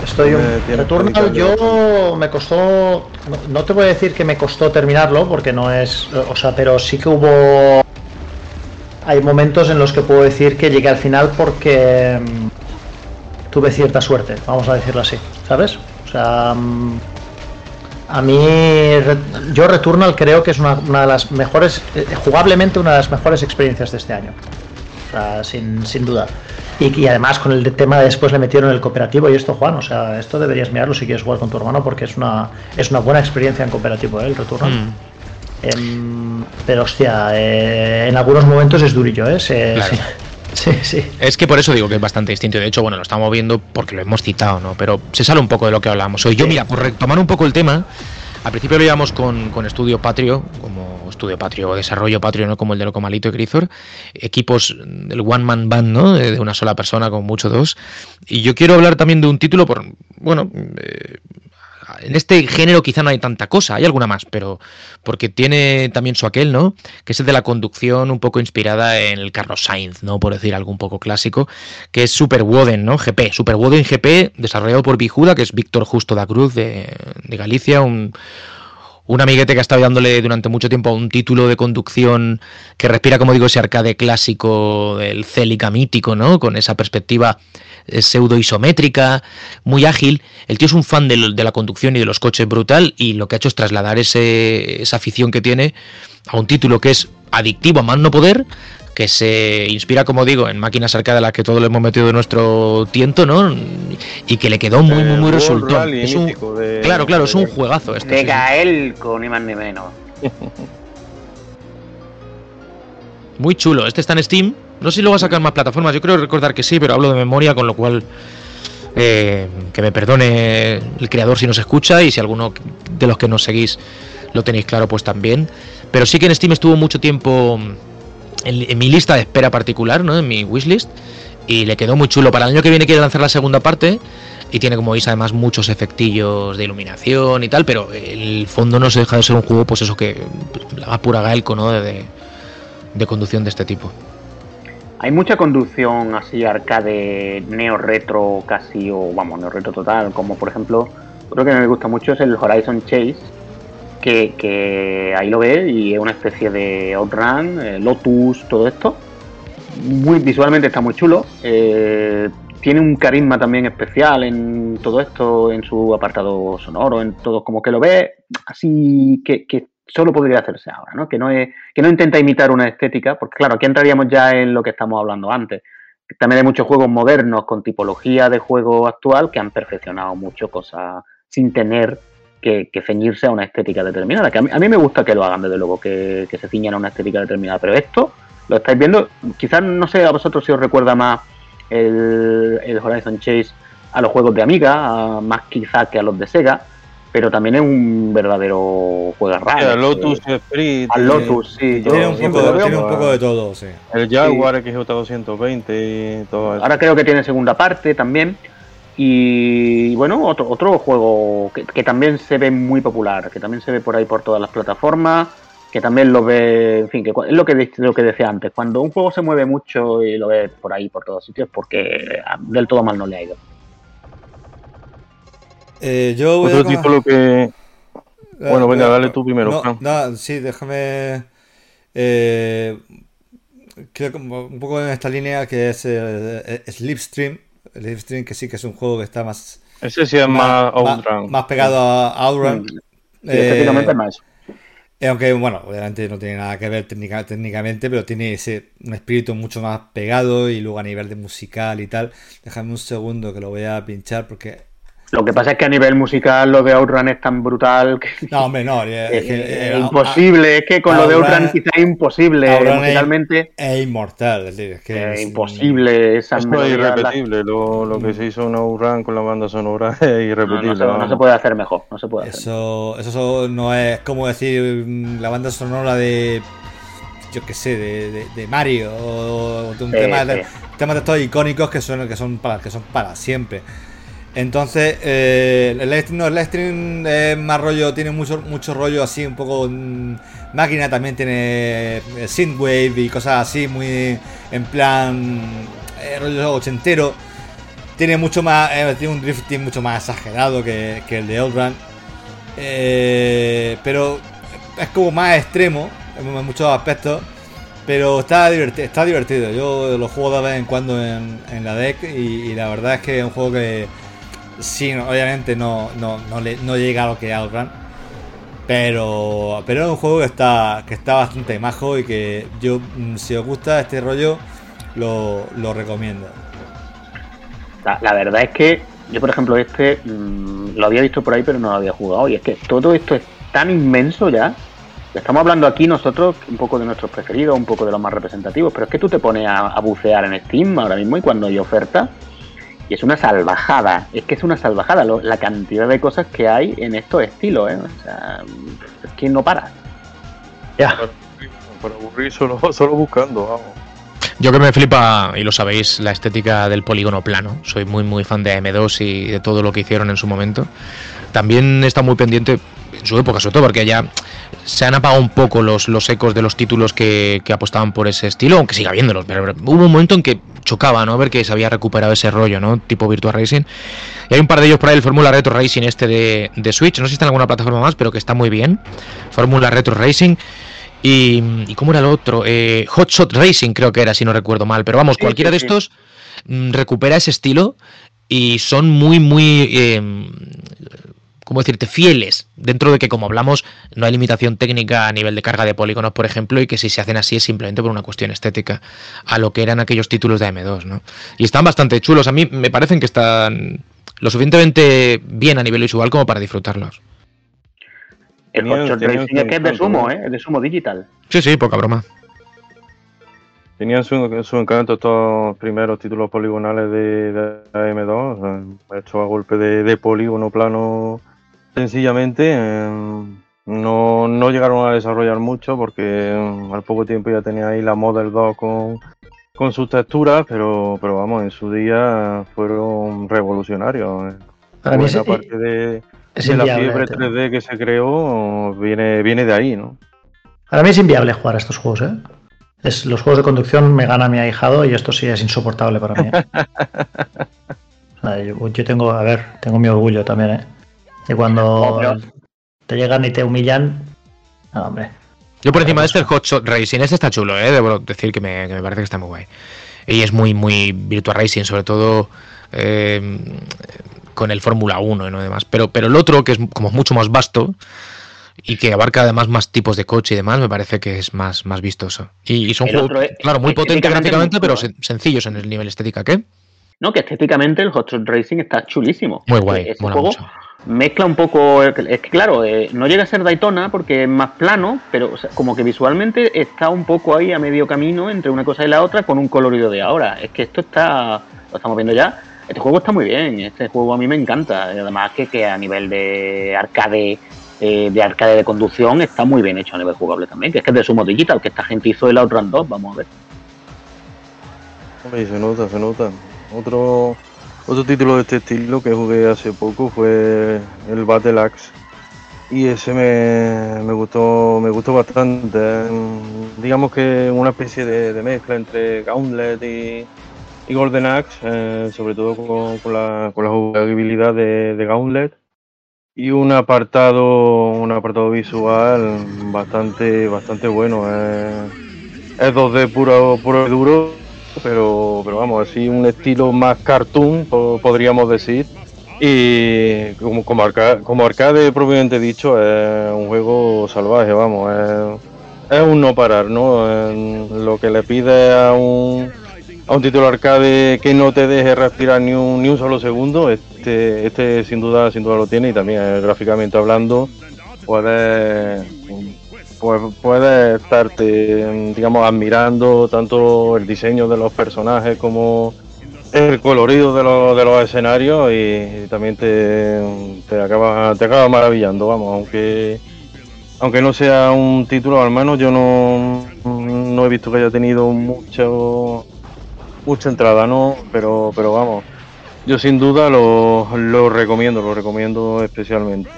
Speaker 3: Estoy un... Returnal
Speaker 4: que
Speaker 3: yo me costó, no, no te voy a decir que me costó terminarlo porque no es, o sea, pero sí que hubo, hay momentos en los que puedo decir que llegué al final porque mm, tuve cierta suerte, vamos a decirlo así, ¿sabes? O sea, mm, a mí, yo Returnal creo que es una, de las mejores, eh, jugablemente una de las mejores experiencias de este año. O sea, sin, sin duda. Y, además con el tema de después le metieron el cooperativo y esto, Juan, o sea, esto deberías mirarlo si quieres jugar con tu hermano porque es una, es una buena experiencia en cooperativo, ¿eh? el Returnal.
Speaker 1: Mm.
Speaker 3: Em, pero hostia, eh, en algunos momentos es durillo, ¿eh? Se-
Speaker 1: Claro.
Speaker 3: sí, sí, sí.
Speaker 1: Es que por eso digo que es bastante distinto. De hecho, bueno, lo estamos viendo porque lo hemos citado, ¿no? Pero se sale un poco de lo que hablamos hoy. Yo, mira, por retomar un poco el tema, al principio lo llevamos con, con Estudio Patrio, como Estudio Patrio o Desarrollo Patrio, ¿no? Como el de Locomalito y Grisor. Equipos del One Man Band, ¿no? De, de una sola persona, con mucho dos. Y yo quiero hablar también de un título, por, bueno, eh, en este género quizá no hay tanta cosa, hay alguna más, pero porque tiene también su aquel, ¿no? Que es el de la conducción un poco inspirada en el Carlos Sainz, ¿no? Por decir algo un poco clásico, que es Super Woden, ¿no? GP, Super Woden GP, desarrollado por Bijuda, que es Víctor Justo da Cruz de, de Galicia, un, un amiguete que ha estado dándole durante mucho tiempo a un título de conducción que respira, como digo, ese arcade clásico del Celica mítico, ¿no? Con esa perspectiva pseudo isométrica, muy ágil. El tío es un fan de, la conducción y de los coches brutal y lo que ha hecho es trasladar ese, esa afición que tiene a un título que es adictivo a más no poder, que se inspira, como digo, en máquinas arcade a las que todos le hemos metido de nuestro tiento, ¿no? Y que le quedó muy, muy, muy resultón. Es un,
Speaker 4: de-
Speaker 1: claro, claro, es un juegazo este.
Speaker 5: De
Speaker 1: sí, sí.
Speaker 5: Gael, con ni más ni menos.
Speaker 1: Muy chulo. Este está en Steam. No sé si sacar en más plataformas. Yo creo recordar que sí, pero hablo de memoria, con lo cual eh, que me perdone el creador si nos escucha y si alguno de los que nos seguís lo tenéis claro, pues también. Pero sí que en Steam estuvo mucho tiempo en, mi lista de espera particular, ¿no? En mi wishlist. Y le quedó muy chulo. Para el año que viene quiere lanzar la segunda parte. Y tiene, como veis, además muchos efectillos de iluminación y tal. Pero el fondo no se deja de ser un juego, pues eso que. La más pura ¿no? De, de conducción de este tipo.
Speaker 5: Hay mucha conducción así arcade neo retro casi o vamos neo retro total como por ejemplo otro que me gusta mucho es el Horizon Chase que, ahí lo ves y es una especie de Outrun, eh, Lotus, todo esto. Muy visualmente está muy chulo. Eh, tiene un carisma también especial en todo esto en su apartado sonoro en todo como que lo ves así que, que solo podría hacerse ahora, ¿no? Que no, es, que no intenta imitar una estética, porque claro, aquí entraríamos ya en lo que estamos hablando antes. También hay muchos juegos modernos con tipología de juego actual que han perfeccionado mucho cosas sin tener que, ceñirse a una estética determinada. Que a mí, me gusta que lo hagan, desde luego, que, se ciñan a una estética determinada. Pero esto lo estáis viendo, quizás no sé a vosotros si os recuerda más el, Horizon Chase a los juegos de Amiga, más quizás que a los de Sega, pero también es un verdadero juego
Speaker 4: Sí,
Speaker 5: raro.
Speaker 4: el Lotus Esprit.
Speaker 5: Al Lotus, sí.
Speaker 2: Tiene un,
Speaker 5: siempre
Speaker 2: poco,
Speaker 5: lo veo
Speaker 2: tiene un
Speaker 5: como-
Speaker 2: poco de todo, sí.
Speaker 4: El Jaguar XJ220 y todo eso.
Speaker 5: Ahora creo que tiene segunda parte también. Y bueno, otro, otro juego que, que también se ve muy popular, que también se ve por ahí por todas las plataformas, que también lo ve, en fin, que es lo que, lo que decía antes, cuando un juego se mueve mucho y lo ves por ahí, por todos sitios, porque ah, del todo mal no le ha ido.
Speaker 2: Eh, yo voy
Speaker 4: Otro
Speaker 2: a...
Speaker 4: título que. Bueno, venga,
Speaker 2: Eh,
Speaker 4: dale tú primero,
Speaker 2: No,
Speaker 4: Fran.
Speaker 2: no, sí, déjame. Eh, creo que un poco en esta línea que es eh, eh, Slipstream. Slipstream, que sí que es un juego que está más,
Speaker 4: Ese sí es más Outrun.
Speaker 2: más pegado a Outrun. Eh,
Speaker 5: estéticamente es más
Speaker 2: aunque, bueno, obviamente no tiene nada que ver técnica- técnicamente, pero tiene ese, un espíritu mucho más pegado y luego a nivel de musical y tal. Déjame un segundo que lo voy a pinchar porque
Speaker 5: Lo que pasa es que a nivel musical lo de Outrun es tan brutal que
Speaker 2: No, hombre, no. Es,
Speaker 5: es imposible. Es que con lo de Outrun quizá es imposible
Speaker 2: Outrun
Speaker 5: musicalmente.
Speaker 2: Es, es inmortal. Es, decir, es que
Speaker 5: es imposible. Esa
Speaker 4: es irrepetible. Lo, lo, que se hizo en Outrun con la banda sonora es irrepetible.
Speaker 5: No, no, se, no, se, puede hacer mejor. No se puede hacer
Speaker 2: eso, eso no es como decir la banda sonora de. Yo qué sé, de, de, de Mario o de un
Speaker 5: Sí,
Speaker 2: tema,
Speaker 5: sí.
Speaker 2: de, temas de estos icónicos que son, que son, para, que son para siempre. Entonces, eh, el Electric, no, el Electric es más rollo, tiene mucho, mucho rollo así, un poco. mm, máquina también tiene eh, synthwave y cosas así, muy en plan. eh, rollo ochentero. Tiene mucho más. eh, tiene un drifting mucho más exagerado que, que el de Outrun. Eh, pero es como más extremo en muchos aspectos. Pero está divertido, está divertido. Yo lo juego de vez en cuando en, la deck y la verdad es que es un juego que sí, obviamente no, no, no, le- no llega a lo que Outrun. Pero, pero es un juego que está, que está bastante majo y que yo, mm, si os gusta este rollo, lo, lo recomiendo.
Speaker 5: La, verdad es que yo, por ejemplo, este mmm, lo había visto por ahí, pero no lo había jugado. Y es que todo esto es tan inmenso ya. Estamos hablando aquí nosotros un poco de nuestros preferidos, un poco de los más representativos, pero es que tú te pones a bucear en Steam ahora mismo y cuando hay oferta, y es una salvajada, es que es una salvajada lo- la cantidad de cosas que hay en estos estilos, ¿eh? O sea, es que no para.
Speaker 3: Ya.
Speaker 4: Para aburrir solo, solo buscando, vamos.
Speaker 1: Yo que me flipa, y lo sabéis, la estética del polígono plano. Soy muy, muy fan de AM2 y de todo lo que hicieron en su momento. También está muy pendiente en su época, sobre todo porque ya se han apagado un poco los, los ecos de los títulos que, que apostaban por ese estilo, aunque siga habiéndolos. Pero hubo un momento en que chocaba, ¿no? Ver que se había recuperado ese rollo, ¿no? Tipo Virtua Racing. Y hay un par de ellos por ahí, el Fórmula Retro Racing este de, de Switch. No sé si está en alguna plataforma más, pero que está muy bien. Fórmula Retro Racing. Y, ¿y cómo era el otro? Eh, Hot Shot Racing creo que era, si no recuerdo mal. Pero vamos,
Speaker 5: Sí,
Speaker 1: cualquiera
Speaker 5: sí,
Speaker 1: de
Speaker 5: sí.
Speaker 1: estos mm, recupera ese estilo y son muy, muy... eh, ¿Cómo decirte? Fieles. Dentro de que, como hablamos, no hay limitación técnica a nivel de carga de polígonos, por ejemplo, y que si se hacen así es simplemente por una cuestión estética a lo que eran aquellos títulos de M2, ¿no? Y están bastante chulos. A mí me parecen que están lo suficientemente bien a nivel visual como para disfrutarlos.
Speaker 5: El
Speaker 4: Tenían-
Speaker 5: Hot Shot
Speaker 4: tenían
Speaker 5: Racing es que es de Sumo. ¿eh? Es de Sumo Digital.
Speaker 1: Sí, sí, poca broma.
Speaker 4: Tenían su, su encanto estos primeros títulos poligonales de, de AM2, o sea, hechos a golpe de, de polígono plano sencillamente. eh, no, no llegaron a desarrollar mucho porque eh, al poco tiempo ya tenía ahí la Model 2 con, con sus texturas, pero, pero vamos, en su día fueron revolucionarios. eh.
Speaker 3: Para mí es,
Speaker 4: parte de,
Speaker 3: es
Speaker 4: de la fiebre
Speaker 3: te-
Speaker 4: 3D que se creó viene, viene de ahí, ¿no?
Speaker 3: Para mí es inviable jugar a estos juegos, ¿eh? Es, los juegos de conducción me gana mi ahijado y esto sí es insoportable para mí. ¿eh? Yo, yo tengo, a ver, tengo mi orgullo también, ¿eh? Y cuando
Speaker 5: pero-
Speaker 3: te llegan y te humillan, no, hombre.
Speaker 1: Yo por encima de este el Hot Shot Racing, este está chulo, ¿eh? debo decir que me, que me parece que está muy guay. Y es muy, muy Virtua Racing, sobre todo eh, con el Fórmula 1 y no demás. Pero, pero el otro, que es como mucho más vasto y que abarca además más tipos de coche y demás, me parece que es más, más vistoso. Y, y son
Speaker 5: El
Speaker 1: juegos,
Speaker 5: es-
Speaker 1: claro, muy potentes gráficamente, pero sen- sencillos en el nivel estética, ¿qué?
Speaker 5: No, que estéticamente el Hot Shot Racing está chulísimo.
Speaker 1: Muy guay, mola
Speaker 5: juego
Speaker 1: mucho.
Speaker 5: Mezcla un poco. Es que claro, eh, no llega a ser Daytona porque es más plano, pero como que visualmente está un poco ahí a medio camino entre una cosa y la otra con un colorido de ahora. Es que esto está. Lo estamos viendo ya. Este juego está muy bien. Este juego a mí me encanta. Además que, a nivel de arcade. eh, de arcade de conducción está muy bien hecho a nivel jugable también, que es que es de Sumo Digital, que esta gente hizo el Outrun 2, vamos a ver.
Speaker 4: Se nota, se nota. Otro, otro título de este estilo que jugué hace poco fue el Battle Axe. Y ese me, me gustó me gustó bastante. Mm, Digamos que una especie de, mezcla entre Gauntlet y, Golden Axe, eh, sobre todo con, con la, con la jugabilidad de, de Gauntlet. Y un apartado, un apartado visual bastante, bastante bueno. eh. es 2D puro, puro y duro, pero, pero vamos, así un estilo más cartoon, po- podríamos decir. Y como, como, arca- como arcade propiamente dicho, es un juego salvaje, vamos, es, es un no parar, ¿no? Lo que le pide a un, a un título arcade que no te deje respirar ni un, ni un solo segundo, este, este sin duda, sin duda lo tiene y también eh, gráficamente hablando puedes pues, puedes estarte digamos admirando tanto el diseño de los personajes como el colorido de los, de los escenarios y, también te, te acaba te acaba maravillando vamos aunque aunque no sea un título al menos yo no, no he visto que haya tenido mucho mucha entrada, ¿no? Pero, pero vamos, yo sin duda lo, lo recomiendo, lo recomiendo especialmente.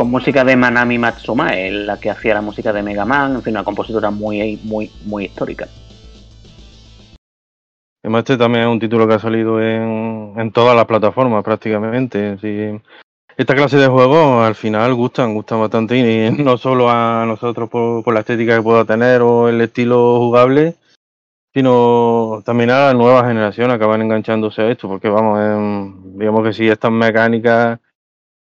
Speaker 5: Con música de Manami Matsuma, la que hacía la música de Mega Man, en fin, una compositora muy, muy, muy histórica.
Speaker 4: Este también es un título que ha salido en, todas las plataformas prácticamente. Esta clase de juegos al final gustan, gustan bastante y no solo a nosotros por, por la estética que pueda tener o el estilo jugable, sino también a la nueva generación acaban enganchándose a esto, porque vamos, digamos que si estas mecánicas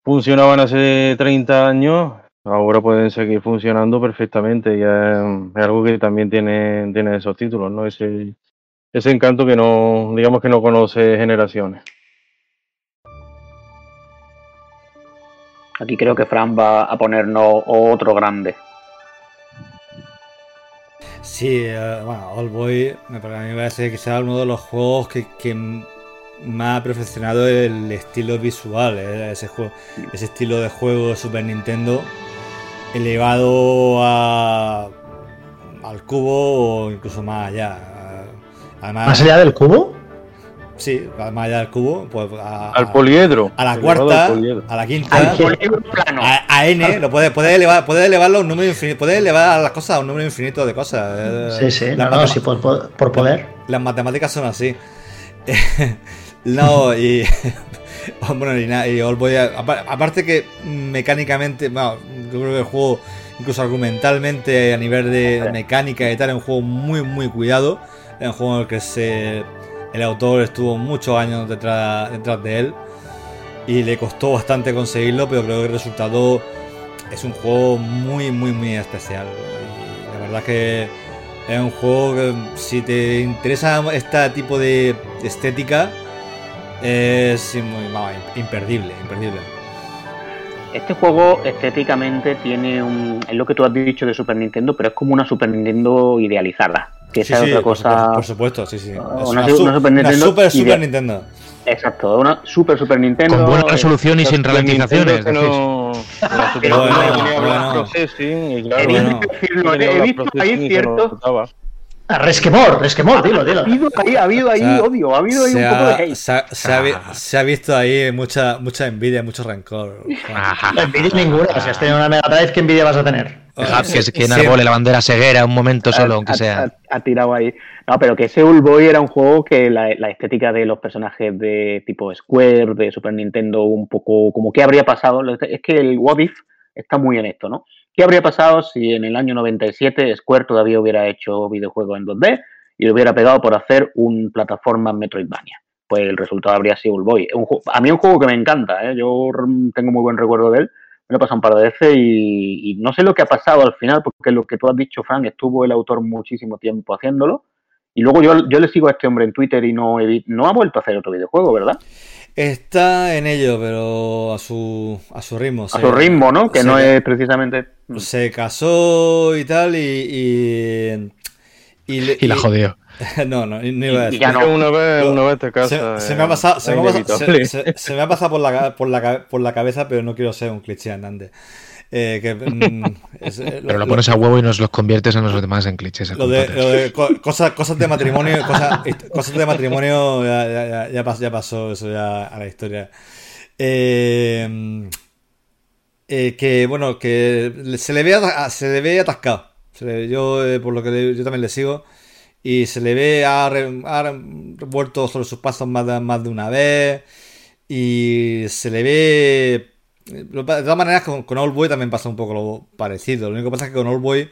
Speaker 4: funcionaban hace 30 años, ahora pueden seguir funcionando perfectamente y es, algo que también tiene, tiene esos títulos, ¿no? Ese, ese encanto que no, digamos que no conoce generaciones.
Speaker 5: Aquí creo que Fran va a ponernos otro grande.
Speaker 2: Sí, eh, bueno, All Boy me parece que sea uno de los juegos que, que más perfeccionado el estilo visual, eh, ese, juego, ese estilo de juego de Super Nintendo elevado a, al cubo o incluso más allá.
Speaker 3: ¿Más allá del cubo?
Speaker 2: Sí, más allá del cubo, pues
Speaker 4: al poliedro.
Speaker 2: A la cuarta, a la quinta, A, N, lo puede, puede elevar, puede elevarlo a un número infinito, puede elevar las cosas a un número infinito de cosas.
Speaker 3: Eh. Sí, sí, no, sí, por, por, poder.
Speaker 2: Las matemáticas son así. no, y. bueno, y, nada, y aparte que mecánicamente, bueno, yo creo que el juego, incluso argumentalmente, a nivel de mecánica y tal, es un juego muy, muy cuidado. Es un juego en el que se el autor estuvo muchos años detrás, detrás de él y le costó bastante conseguirlo, pero creo que el resultado es un juego muy, muy, muy especial. Y la verdad que es un juego que si te interesa este tipo de estética es muy, imperdible, imperdible.
Speaker 5: Este juego estéticamente tiene un. Es lo que tú has dicho de Super Nintendo, pero es como una Super Nintendo idealizada que esa es otra cosa.
Speaker 2: Por supuesto, sí, sí.
Speaker 5: Una, Super Nintendo.
Speaker 2: Super, Super Nintendo.
Speaker 5: Exacto, una Super Super Nintendo.
Speaker 1: Con buena resolución y sin ralentizaciones.
Speaker 5: No... He visto ahí cierto.
Speaker 3: Resquemor, resquemor, dilo, dilo.
Speaker 5: Ha habido ahí, odio, ha habido ahí un poco de hate.
Speaker 2: Se ha, se ha, visto ahí mucha, mucha envidia, mucho rencor.
Speaker 3: No envidias ninguna, si has tenido una Mega Drive, ¿qué envidia vas a tener?
Speaker 1: que, que enarbole la bandera ceguera un momento solo, aunque sea.
Speaker 5: Ha, tirado ahí. No, pero que ese Boy era un juego que la, estética de los personajes de tipo Square, de Super Nintendo, un poco como qué habría pasado. Es que el What If está muy en esto, ¿no? ¿Qué habría pasado si en el año 97 Square todavía hubiera hecho videojuegos en 2D y lo hubiera pegado por hacer un plataforma Metroidvania? Pues el resultado habría sido Boy. A mí es un juego que me encanta, ¿eh? yo tengo muy buen recuerdo de él me lo he pasado un par de veces y, no sé lo que ha pasado al final, porque lo que tú has dicho, Frank, estuvo el autor muchísimo tiempo haciéndolo. Y luego yo, yo le sigo a este hombre en Twitter y no, no ha vuelto a hacer otro videojuego, ¿verdad?
Speaker 2: Está en ello, pero a su, a su ritmo.
Speaker 5: A su ritmo, ¿no? Que no es precisamente...
Speaker 2: Se casó y tal y...
Speaker 1: Y, la jodió.
Speaker 2: no, no, ni iba a
Speaker 4: decir. Ya no. Una vez, una vez te casa.
Speaker 2: Se, me ha pasado, se, me ha pasado, por, la, por, la, por la cabeza, pero no quiero ser un cliché andante. Eh, que, mm,
Speaker 1: eh, pero lo, pones a huevo y nos los conviertes en los demás en clichés.
Speaker 2: Lo de, cosas, cosas de matrimonio, cosas, cosas de matrimonio ya, ya, ya, pasó, ya, pasó, eso ya a la historia. Eh, eh, que bueno, que se le ve, se le ve atascado. yo, por lo que yo también le sigo, y se le ve, ha, ha vuelto sobre sus pasos más de, más de una vez y se le ve... De todas maneras, con, con Boy también pasa un poco lo parecido. Lo único que pasa es que con All Boy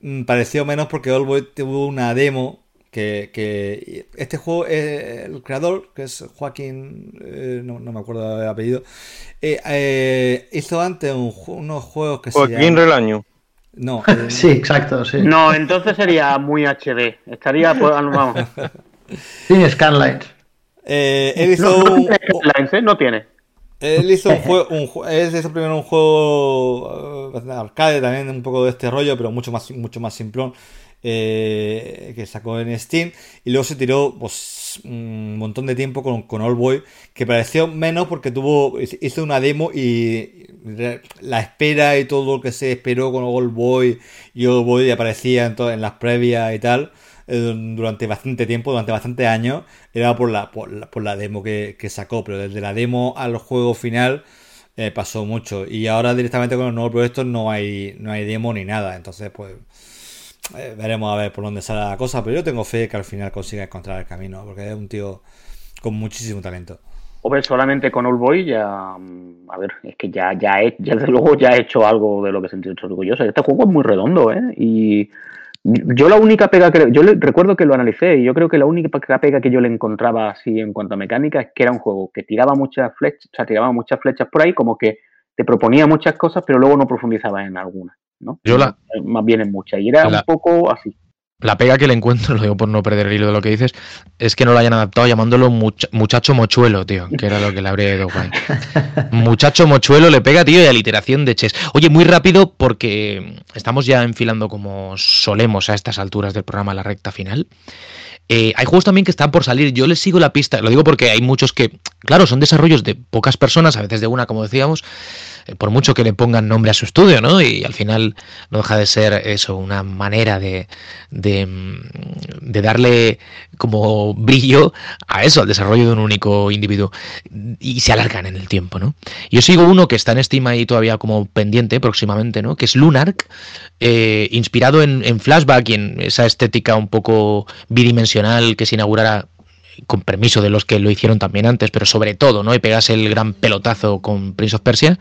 Speaker 2: mm, pareció menos porque All Boy tuvo una demo que, que, este juego, eh, el creador, que es Joaquín, eh, no, me acuerdo del apellido, eh, hizo antes unos juegos que
Speaker 4: Joaquín se Joaquín Relaño.
Speaker 2: No.
Speaker 3: sí, exacto, sí.
Speaker 5: No, entonces sería muy HD. Estaría, pues, vamos.
Speaker 3: Tiene Scanlines.
Speaker 2: Eh, él hizo
Speaker 5: No, no
Speaker 2: un,
Speaker 5: tiene ¿eh? No tiene.
Speaker 2: Él hizo un juego, un, él hizo primero un juego eh, arcade también un poco de este rollo, pero mucho más, mucho más simplón. eh, que sacó en Steam y luego se tiró pues, un montón de tiempo con, con All Boy que pareció menos porque tuvo hizo una demo y la espera y todo lo que se esperó con All Boy y All Boy aparecía en, en las previas y tal eh, durante bastante tiempo, durante bastantes años, era por la, por la, por la demo que, que sacó, pero desde la demo al juego final eh, pasó mucho. Y ahora directamente con los nuevos proyectos no hay, no hay demo ni nada. Entonces, pues eh, veremos a ver por dónde sale la cosa, pero yo tengo fe que al final consiga encontrar el camino, porque es un tío con muchísimo talento.
Speaker 5: Hombre, solamente con All Boy ya. mm, A ver, es que ya, ya, he, ya desde luego ya he hecho algo de lo que sentí orgulloso. Este juego es muy redondo, ¿eh? Y yo la única pega que. Yo le- recuerdo que lo analicé y yo creo que la única pega que yo le encontraba así en cuanto a mecánica es que era un juego que tiraba muchas flechas, o sea, tiraba muchas flechas por ahí, como que te proponía muchas cosas, pero luego no profundizaba en algunas, ¿no?
Speaker 1: Yo la-
Speaker 5: Más bien en muchas. Y era
Speaker 1: La-
Speaker 5: un poco así.
Speaker 1: La pega que le encuentro, lo digo por no perder el hilo de lo que dices, es que no lo hayan adaptado llamándolo mucha- muchacho mochuelo, tío, que era lo que le habría ido guay. Muchacho mochuelo le pega, tío, y aliteración de Ches. Oye, muy rápido, porque estamos ya enfilando como solemos a estas alturas del programa la recta final. Eh, hay juegos también que están por salir. Yo les sigo la pista. Lo digo porque hay muchos que, claro, son desarrollos de pocas personas, a veces de una, como decíamos, por mucho que le pongan nombre a su estudio, ¿no? Y al final no deja de ser eso, una manera de, mm, de darle como brillo a eso, al desarrollo de un único individuo. Y se alargan en el tiempo, ¿no? Yo sigo uno que está en Steam ahí todavía como pendiente próximamente, ¿no? Que es Lunark, eh, inspirado en, en Flashback y en esa estética un poco bidimensional que se inaugurara con permiso de los que lo hicieron también antes, pero sobre todo, ¿no? Y pegase el gran pelotazo con Prince of Persia.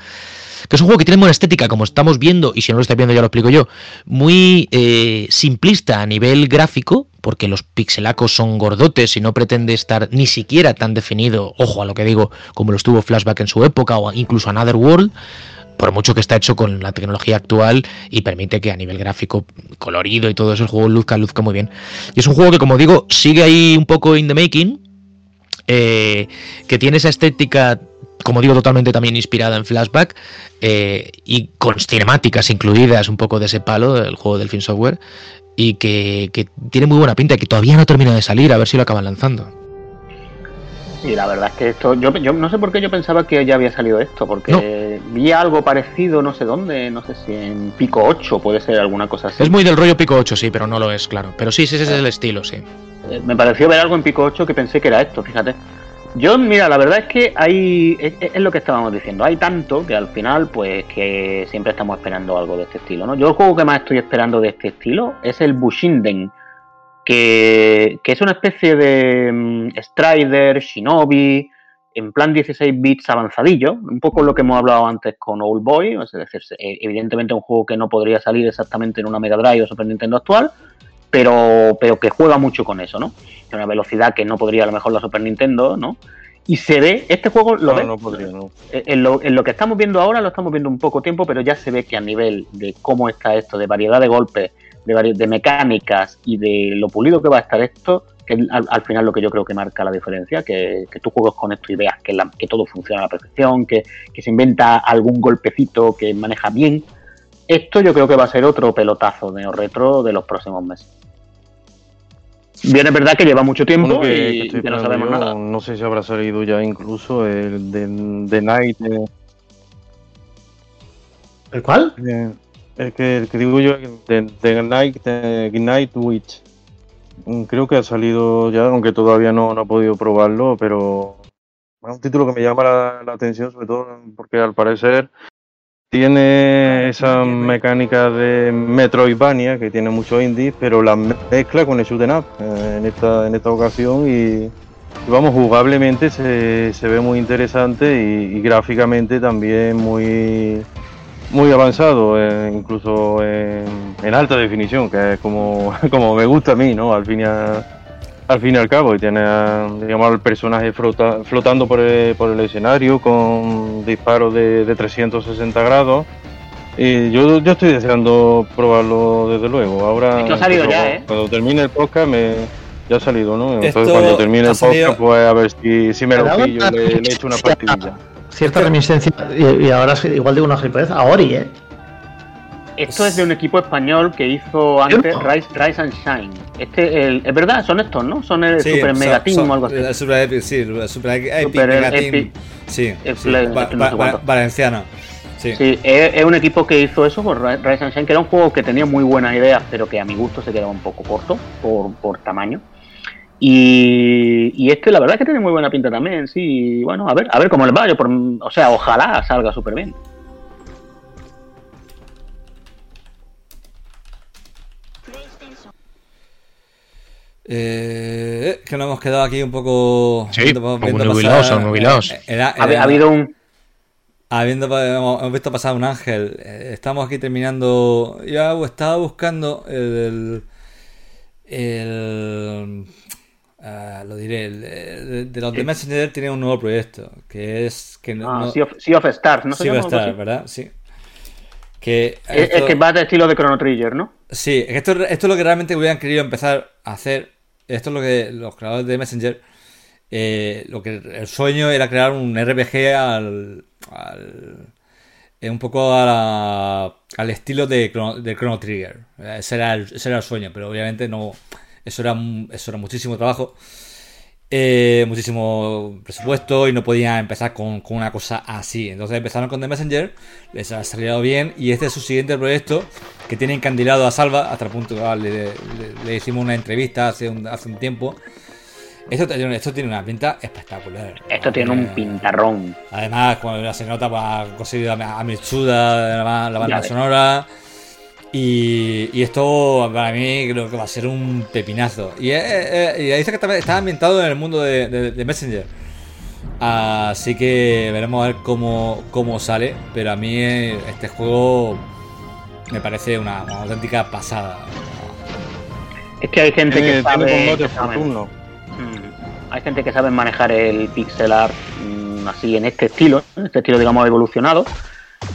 Speaker 1: Que es un juego que tiene buena estética, como estamos viendo, y si no lo estáis viendo ya lo explico yo, muy eh, simplista a nivel gráfico, porque los pixelacos son gordotes y no pretende estar ni siquiera tan definido, ojo a lo que digo, como lo estuvo Flashback en su época, o incluso Another World, por mucho que está hecho con la tecnología actual y permite que a nivel gráfico, colorido y todo eso, el juego luzca, luzca muy bien. Y es un juego que, como digo, sigue ahí un poco in the making, eh, que tiene esa estética, como digo, totalmente también inspirada en Flashback eh, y con cinemáticas incluidas, un poco de ese palo, el juego del Fin Software, y que, que tiene muy buena pinta y que todavía no termina de salir, a ver si lo acaban lanzando.
Speaker 5: Sí, la verdad es que esto, yo, yo no sé por qué yo pensaba que ya había salido esto, porque vi algo parecido no sé dónde, no sé si en Pico 8 puede ser alguna cosa así.
Speaker 1: Es muy del rollo Pico 8, sí, pero no lo es, claro. Pero sí, sí, ese es el estilo, sí.
Speaker 5: Eh, Me pareció ver algo en Pico 8 que pensé que era esto, fíjate. Yo, mira, la verdad es que hay. Es, es lo que estábamos diciendo. Hay tanto que al final, pues, que siempre estamos esperando algo de este estilo, ¿no? Yo el juego que más estoy esperando de este estilo es el Bushinden. Que, que es una especie de mm, Strider, Shinobi, en plan 16 bits avanzadillo, un poco lo que hemos hablado antes con Old Boy, es decir, eh, evidentemente un juego que no podría salir exactamente en una Mega Drive o Super Nintendo actual, pero, pero que juega mucho con eso, ¿no? Tiene una velocidad que no podría a lo mejor la Super Nintendo, ¿no? Y se ve, este juego lo
Speaker 4: No,
Speaker 5: ves,
Speaker 4: no podría, no.
Speaker 5: eh, en lo, en lo que estamos viendo ahora lo estamos viendo un poco tiempo, pero ya se ve que a nivel de cómo está esto, de variedad de golpes, de, mecánicas y de lo pulido que va a estar esto, que es al, al final lo que yo creo que marca la diferencia, que, que tú juegues con esto y veas que, la- que todo funciona a la perfección, que, que se inventa algún golpecito que maneja bien. Esto yo creo que va a ser otro pelotazo de retro de los próximos meses. Bien, es verdad que lleva mucho tiempo
Speaker 4: que, que
Speaker 5: y,
Speaker 4: estoy
Speaker 5: y que no sabemos
Speaker 4: yo,
Speaker 5: nada.
Speaker 4: No sé si habrá salido ya incluso el de, de Night. eh,
Speaker 3: ¿El cuál?
Speaker 4: eh, el, que, el que digo yo, de, de Night, Night Witch. Mm, Creo que ha salido ya, aunque todavía no, no he podido probarlo, pero es un título que me llama la, atención, sobre todo porque al parecer tiene esa mecánica de Metroidvania que tiene mucho indie, pero la mezcla con el shoot up eh, en esta en esta ocasión y, vamos jugablemente se, se ve muy interesante y gráficamente también muy muy avanzado, eh, incluso en, en alta definición, que es como, como me gusta a mí, ¿no? Al fin y, a- al, fin y al cabo, y tiene a, digamos, al personaje flota- flotando por el, por el escenario con disparos de, de 360 grados. Y yo, yo estoy deseando probarlo desde luego. Ahora,
Speaker 5: Es que ha salido
Speaker 4: cuando-
Speaker 5: ya, ¿eh?
Speaker 4: cuando termine el podcast, me, Ya ha salido, ¿no? Entonces
Speaker 2: Esto
Speaker 4: cuando termine el podcast,
Speaker 2: salido-
Speaker 4: pues a ver si, si me lo pillo le, le echo una partidilla.
Speaker 3: Cierta reminiscencia, y, y ahora es- igual digo una gilipollez, a Ori, ¿eh?
Speaker 5: Esto es de un equipo español que hizo antes Rise, Rise and Shine. Este, el- es verdad, son estos, ¿no? Son el
Speaker 2: Sí,
Speaker 5: Super
Speaker 2: son-
Speaker 5: Mega Team
Speaker 2: son-
Speaker 5: o algo así.
Speaker 2: el Super Epic, sí, el Super Epic
Speaker 5: Super
Speaker 2: Mega
Speaker 5: Epic.
Speaker 2: Team. Sí,
Speaker 5: El
Speaker 2: sí,
Speaker 5: Play-
Speaker 2: va-
Speaker 5: no sé
Speaker 2: va- va-
Speaker 5: cuánto.
Speaker 2: valenciano. Sí.
Speaker 5: Sí, es, es un equipo que hizo eso por Ri- Rise and Shine, que era un juego que tenía muy buenas ideas, pero que a mi gusto se quedaba un poco corto por, por tamaño. Y, y este, la verdad, es que tiene muy buena pinta también. Sí, bueno, a ver, a ver cómo les va. Yo por- o sea, ojalá salga súper bien.
Speaker 2: Eh, que nos hemos quedado aquí un poco.
Speaker 1: Sí, como nubilados, son nubilados.
Speaker 2: eh, era-
Speaker 5: Ha,
Speaker 2: era-
Speaker 5: ha habido un.
Speaker 2: Habiendo, hemos hemos visto pasar un ángel, eh, estamos aquí terminando. Yo estaba buscando el. el ah, lo diré, el- de los de Messenger tiene un nuevo proyecto que es. que no,
Speaker 5: Ah,
Speaker 2: no-
Speaker 5: sea, of, Sea of Stars, ¿no se
Speaker 2: sí va a
Speaker 5: llama algo
Speaker 2: estar,
Speaker 5: así?
Speaker 2: ¿verdad? Sí. Que
Speaker 5: Es, es
Speaker 2: esto-
Speaker 5: que va de estilo de Chrono Trigger, ¿no?
Speaker 2: Sí, es que esto, esto es lo que realmente hubieran querido empezar a hacer. Esto es lo que los creadores de Messenger. eh, lo que el sueño era crear un RPG al. al- eh, un poco a la- al estilo de Chrono, de Chrono Trigger. Eh, Ese era, el, ese era el sueño, pero obviamente no. Eso era, eso era muchísimo trabajo. eh, muchísimo presupuesto y no podían empezar con, con una cosa así. Entonces empezaron con The Messenger, les ha salido bien y este es su siguiente proyecto que tiene encandilado a Salva hasta el punto que ah, le, le- le hicimos una entrevista hace un, hace un tiempo. Esto, tiene- esto tiene una pinta espectacular.
Speaker 5: Esto tiene un
Speaker 2: Eh,
Speaker 5: pintarrón.
Speaker 2: Además, cuando se nota, pues, ha conseguido a, a Mitsuda, la, la banda
Speaker 5: ves.
Speaker 2: Y, y esto para mí creo que va a ser un pepinazo. Y, eh, eh, y dice que está, está ambientado en el mundo de, de- de Messenger. Así que veremos a ver cómo, cómo sale. Pero a mí eh, este juego me parece una, una auténtica pasada.
Speaker 5: Es que hay gente que
Speaker 4: Tiene,
Speaker 5: sabe. que. Mm. Hay gente que sabe manejar el pixel art mm, así en este estilo, en este estilo digamos evolucionado.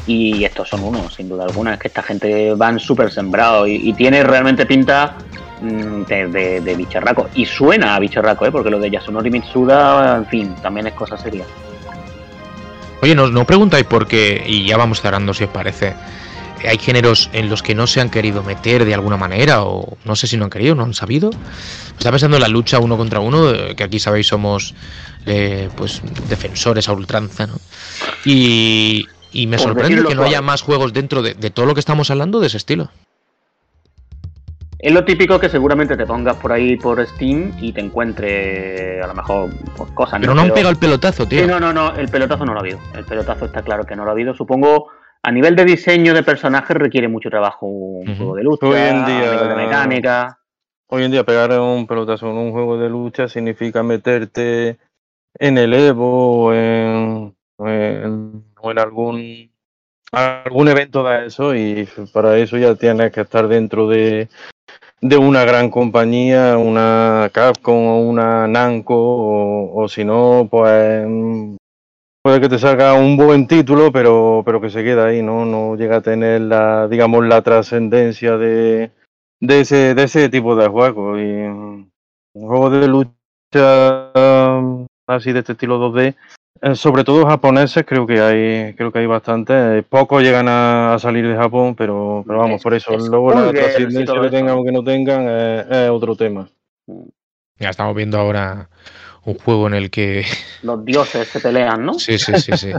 Speaker 5: Y estos son unos, sin duda alguna. Es que esta gente van súper sembrados y, tiene realmente pinta mm, de bicharraco. Y suena a bicharraco, ¿eh? porque lo de Yasunori Mitsuda, en fin, también es cosa seria.
Speaker 1: Oye, no, no preguntáis por qué, y ya vamos cerrando si os parece. Hay géneros en los que no se han querido meter de alguna manera, o no sé si no han querido, no han sabido. Está pensando en la lucha uno contra uno, eh, que aquí sabéis somos eh, pues defensores a ultranza, ¿no? Y, y me
Speaker 5: Por
Speaker 1: sorprende que no haya más juegos dentro de, de todo lo que estamos hablando de ese estilo.
Speaker 5: Es lo típico que seguramente te pongas por ahí por Steam y te encuentre a lo mejor pues, cosas.
Speaker 1: Pero no han pegado el pelotazo, tío.
Speaker 5: Sí, no, no, no, el pelotazo no lo ha habido. El pelotazo está claro que no lo ha habido. Supongo, a nivel de diseño de personajes requiere mucho trabajo un juego de lucha,
Speaker 4: Hoy en día-
Speaker 5: a nivel de mecánica.
Speaker 4: Hoy en día pegar un pelotazo en un juego de lucha significa meterte en el Evo en, o en algún algún evento de eso y para eso ya tienes que estar dentro de, de una gran compañía, una Capcom o una Namco o, o si no, pues mm, puede que te salga un buen título, pero, pero que se queda ahí, ¿no? No llega a tener la, digamos, la trascendencia de, de ese, de ese tipo de juegos. Y mm, un juego de lucha um, así de este estilo 2D, eh, sobre todo japoneses, creo que hay, creo que hay bastante. Eh, Pocos llegan a, a salir de Japón, pero, pero vamos,
Speaker 5: Es-
Speaker 4: por eso
Speaker 5: es
Speaker 4: luego la trascendencia que tengan o que no tengan eh, es otro tema.
Speaker 1: Ya estamos viendo ahora un juego en el que
Speaker 5: Los dioses se pelean, ¿no?
Speaker 1: Sí, sí, sí, sí.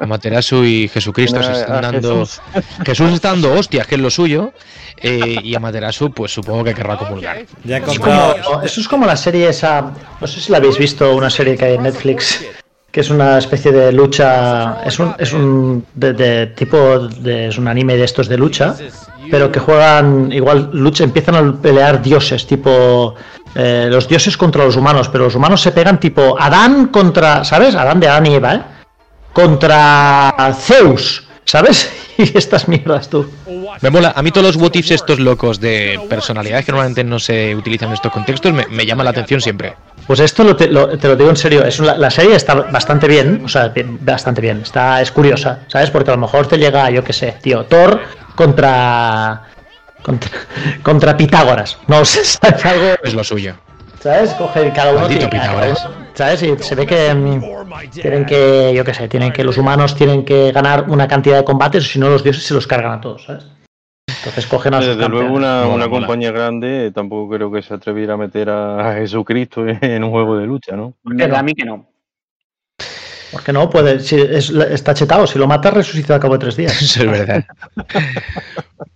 Speaker 1: Amaterasu y Jesucristo se están dando.
Speaker 4: Jesús.
Speaker 1: Jesús está dando hostias, que es lo suyo. eh, y Amaterasu, pues supongo que querrá comulgar.
Speaker 2: Ya he
Speaker 3: Es
Speaker 2: encontrado.
Speaker 3: como- eso es como la serie esa, no sé si la habéis visto, una serie que hay en Netflix, es una especie de lucha, es un, es un de, tipo, de, es un anime de estos de lucha, pero que juegan, igual lucha, empiezan a pelear dioses, tipo eh, los dioses contra los humanos, pero los humanos se pegan tipo Adán contra, ¿sabes? Adán de Adán y Eva, ¿eh? Contra Zeus, ¿sabes? Y estas mierdas tú.
Speaker 1: Me mola. A mí todos los what ifs estos locos de personalidades que normalmente no se utilizan en estos contextos me, me llama la atención siempre.
Speaker 3: Pues esto lo te, lo- te lo digo en serio, es una- la serie está bastante bien, o sea, bien- bastante bien, está, es curiosa, ¿sabes? Porque a lo mejor te llega, yo qué sé, tío, Thor contra, contra, contra Pitágoras, no sé, ¿sabes? Algo,
Speaker 1: Es lo suyo.
Speaker 3: ¿Sabes? Coge cada uno. Tiene-
Speaker 1: Pitágoras.
Speaker 3: ¿Sabes? Y se ve que mm, tienen que, yo qué sé, tienen que los humanos tienen que ganar una cantidad de combates, o si no los dioses se los cargan a todos, ¿sabes? Entonces cogen a sus
Speaker 4: Desde luego una, una compañía grande tampoco creo que se atreviera a meter a Jesucristo en un juego de lucha, ¿no?
Speaker 5: Me
Speaker 3: no?
Speaker 5: a mí que no.
Speaker 3: Porque no puede, si es- está chetado, si lo matas resucita al cabo de tres días.
Speaker 1: Eso es verdad.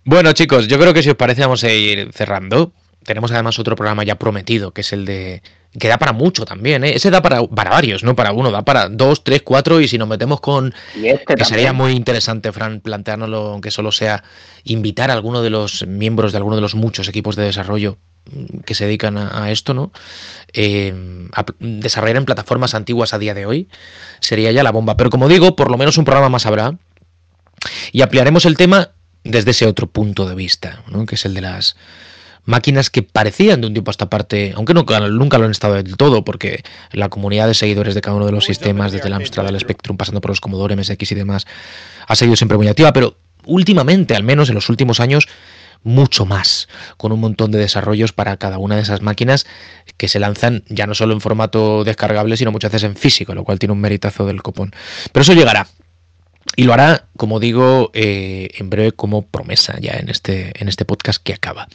Speaker 1: bueno, chicos, yo creo que si os parece vamos a ir cerrando. Tenemos además otro programa ya prometido, que es el de... que da para mucho también, ¿eh? Ese da para, para varios, no para uno, da para dos, tres, cuatro, y si nos metemos con...
Speaker 5: Este
Speaker 1: Que sería muy interesante, Fran, planteárnoslo, aunque solo sea invitar a alguno de los miembros de alguno de los muchos equipos de desarrollo mm, que se dedican a, a esto, ¿no? Eh, a desarrollar en plataformas antiguas a día de hoy sería ya la bomba. Pero como digo, por lo menos un programa más habrá y ampliaremos el tema desde ese otro punto de vista, ¿no? que es el de las máquinas que parecían de un tiempo a esta parte, aunque nunca, nunca lo han estado del todo, porque la comunidad de seguidores de cada uno de los sistemas, desde el Amstrad al Spectrum, pasando por los Commodore, MSX y demás, ha seguido siempre muy activa, pero últimamente, al menos en los últimos años, mucho más, con un montón de desarrollos para cada una de esas máquinas que se lanzan ya no solo en formato descargable, sino muchas veces en físico, lo cual tiene un meritazo del copón. Pero eso llegará. Y lo hará, como digo, eh, en breve como promesa ya en este, en este podcast que acaba.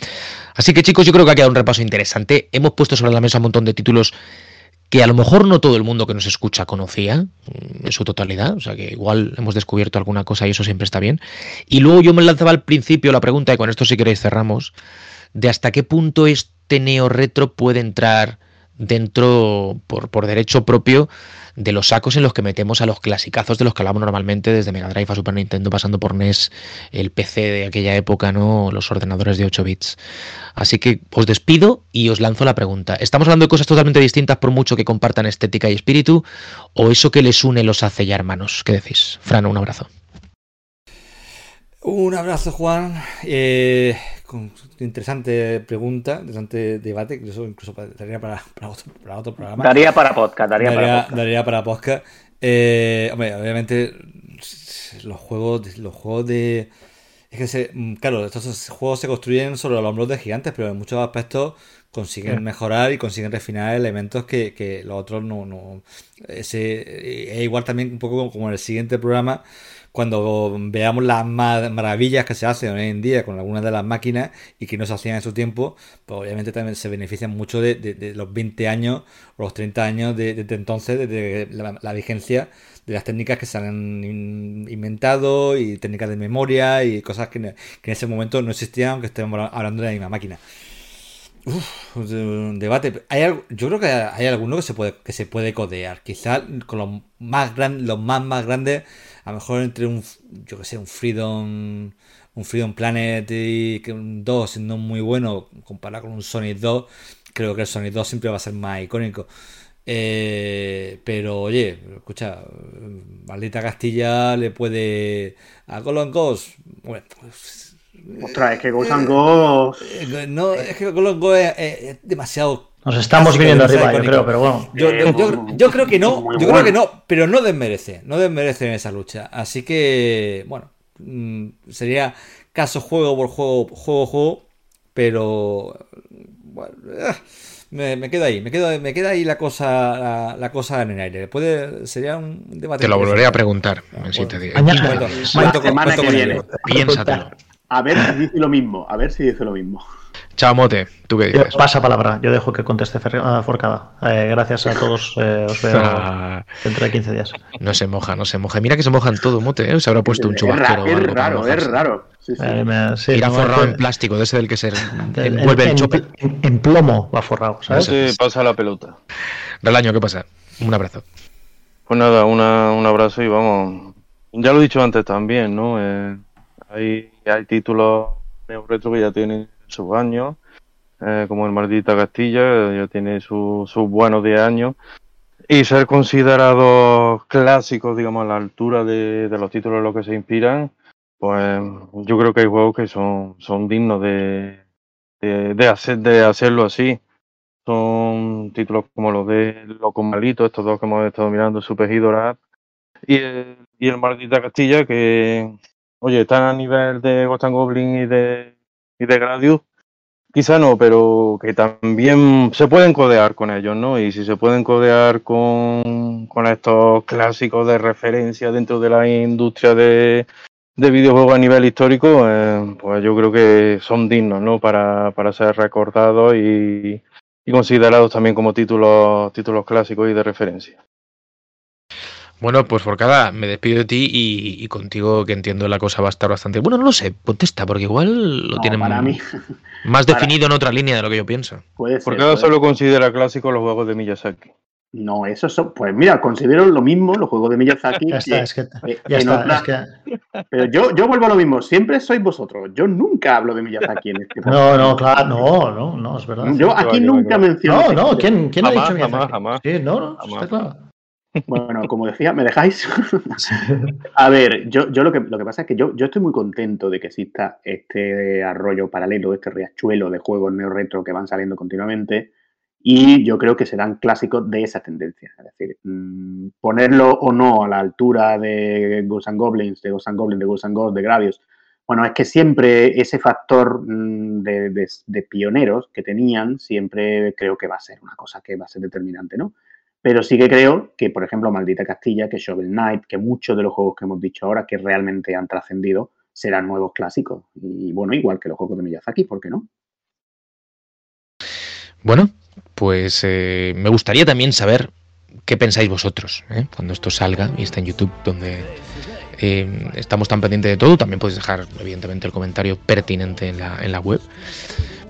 Speaker 1: Así que chicos, yo creo que ha quedado un repaso interesante. Hemos puesto sobre la mesa un montón de títulos que a lo mejor no todo el mundo que nos escucha conocía mm, en su totalidad, o sea que igual hemos descubierto alguna cosa y eso siempre está bien. Y luego yo me lanzaba al principio la pregunta, y con esto si queréis cerramos, de hasta qué punto este neo retro puede entrar dentro, por, por derecho propio, de los sacos en los que metemos a los clasicazos de los que hablamos normalmente, desde Mega Drive a Super Nintendo, pasando por NES, el PC de aquella época, ¿no? Los ordenadores de 8 bits. Así que os despido y os lanzo la pregunta. ¿Estamos hablando de cosas totalmente distintas por mucho que compartan estética y espíritu? ¿O eso que les une los hace ya hermanos? ¿Qué decís? Fran, un abrazo.
Speaker 2: Un abrazo, Juan. Eh, con interesante pregunta, interesante debate, que eso incluso daría para, para, otro, para otro programa.
Speaker 5: Daría para podcast, daría,
Speaker 2: daría,
Speaker 5: para podcast.
Speaker 2: daría para podcast. Eh, hombre, obviamente los juegos, los juegos de es que se, mm, claro, estos juegos se construyen sobre los hombros de gigantes, pero en muchos aspectos consiguen
Speaker 3: Sí.
Speaker 2: mejorar y consiguen refinar elementos que, que los otros no, no ese, es igual también un poco como en el siguiente programa cuando veamos las ma- maravillas que se hacen hoy en día con algunas de las máquinas y que no se hacían en su tiempo, pues obviamente también se benefician mucho de, de- de los 20 años o los 30 años de- desde entonces, desde la, vigencia de las técnicas que se han in- inventado y técnicas de memoria y cosas que, que en ese momento no existían, aunque estemos hablando de la misma máquina. Uf, un debate. Hay, algo- yo creo que hay alguno que se puede que se puede codear. Quizás con los más grandes, los más más grandes, a lo mejor entre un, yo que sé, un Freedom, un Freedom Planet y que un 2 siendo muy bueno comparado con un Sonic 2, creo que el Sonic 2 siempre va a ser más icónico. Eh, pero oye, escucha, maldita Castilla le puede a Colon Ghost. Bueno, pues,
Speaker 5: Ostras, es que Ghost and Go.
Speaker 2: eh, No, es que Colon Go es, es- es demasiado.
Speaker 3: Nos estamos
Speaker 2: clásico,
Speaker 3: viniendo arriba, yo creo, pero bueno.
Speaker 2: Yo, yo- yo- yo creo que no, yo creo que no, pero no desmerece, no desmerece en esa lucha. Así que, bueno, mm, sería caso juego por juego, juego, juego, pero bueno, ah, me, me quedo ahí, me quedo, me queda ahí la cosa, la, la cosa en el aire. Puede, sería un debate.
Speaker 1: Te lo volveré a preguntar.
Speaker 2: Ah,
Speaker 1: si te digo.
Speaker 3: Mañana-.
Speaker 1: Piénsatelo.
Speaker 5: A ver si dice lo mismo. A ver si dice lo mismo.
Speaker 1: Chao, Mote. ¿Tú qué
Speaker 3: Yo-
Speaker 1: dices?
Speaker 3: Pasa palabra, yo dejo que conteste ah, Forcada. Eh, gracias a todos, eh, os veo
Speaker 1: Ah,
Speaker 3: dentro de 15 días.
Speaker 1: no se moja, no se moja. Mira que se mojan todo, Mote. ¿eh? Se habrá puesto un chubasquero.
Speaker 5: es raro, es raro. Sí, sí.
Speaker 3: Eh, me- sí,
Speaker 1: Irá
Speaker 3: no,
Speaker 1: forrado
Speaker 3: en-
Speaker 1: en plástico, de ese del que se
Speaker 3: en-
Speaker 1: envuelve el
Speaker 3: en-
Speaker 1: chopper.
Speaker 3: en- en plomo va forrado, ¿sabes?
Speaker 1: Eso.
Speaker 4: Se pasa la pelota.
Speaker 1: Relaño, ¿qué pasa? Un abrazo.
Speaker 4: Pues nada, una- un abrazo y vamos. Ya lo he dicho antes también, ¿no? Eh, hay, hay títulos retro que ya tienen sus años, eh, como el Maldita Castilla, ya tiene su- sus buenos 10 años. Y ser considerados clásicos, digamos, a la altura de, de los títulos en los que se inspiran, pues yo creo que hay juegos que son, son dignos de, de, hacer, de hacerlo así. Son títulos como los de Loco Malito, estos dos que hemos estado mirando, Super Hero Rap, y el, y el Maldita Castilla, que, oye, están a nivel de Ghost and Goblin y de, y de Gradius, quizá no, pero que también se pueden codear con ellos, ¿no? Y si se pueden codear con, con estos clásicos de referencia dentro de la industria de, de videojuegos a nivel histórico, eh, pues yo creo que son dignos, ¿no? Para, para ser recordados y, y considerados también como títulos, títulos clásicos y de referencia.
Speaker 1: Bueno, pues por cada me despido de ti y, y, contigo que entiendo la cosa va a estar bastante. Bueno, no lo sé, contesta, porque igual lo
Speaker 5: No,
Speaker 1: tienen
Speaker 5: para mí.
Speaker 1: más
Speaker 5: para-
Speaker 1: definido en otra línea de lo que yo pienso.
Speaker 5: Puede ser.
Speaker 4: Ahora solo considera clásicos los juegos de Miyazaki.
Speaker 5: No, eso son. Pues mira, considero lo mismo los juegos de Miyazaki.
Speaker 3: Ya está,
Speaker 5: que-
Speaker 3: es que,
Speaker 5: eh,
Speaker 3: ya
Speaker 5: en
Speaker 3: está,
Speaker 5: otra-
Speaker 3: es que
Speaker 5: Pero yo, yo vuelvo a lo mismo. Siempre sois vosotros. Yo nunca hablo de Miyazaki en este
Speaker 3: no, no, claro, no, no, no, es verdad.
Speaker 5: Yo aquí nunca
Speaker 4: que va.
Speaker 5: menciono.
Speaker 3: No,
Speaker 5: este
Speaker 3: no. ¿quién, quién ha dicho Miyazaki?
Speaker 4: jamás, jamás.
Speaker 3: Sí, no, no,
Speaker 4: Jamás.
Speaker 3: está claro.
Speaker 5: Bueno, como decía, ¿me dejáis? A ver, yo, yo lo, que, lo que pasa es que yo, yo estoy muy contento de que exista este arroyo paralelo, este riachuelo de juegos neo retro que van saliendo continuamente y yo creo que serán clásicos de esa tendencia. Es decir, mm, ponerlo o no a la altura de Ghosts and Goblins, de Ghosts and Goblins, de Ghosts and Ghosts, de Gradius. Bueno, es que siempre ese factor mm, de, de- de pioneros que tenían, siempre creo que va a ser una cosa que va a ser determinante, ¿no? Pero sí que creo que, por ejemplo, Maldita Castilla, que Shovel Knight, que muchos de los juegos que hemos dicho ahora que realmente han trascendido serán nuevos clásicos. Y bueno, igual que los juegos de Miyazaki, ¿por qué no?
Speaker 1: Bueno, pues eh, me gustaría también saber qué pensáis vosotros ¿eh? cuando esto salga y está en YouTube, donde eh, estamos tan pendientes de todo. También podéis dejar, evidentemente, el comentario pertinente en la, en la web.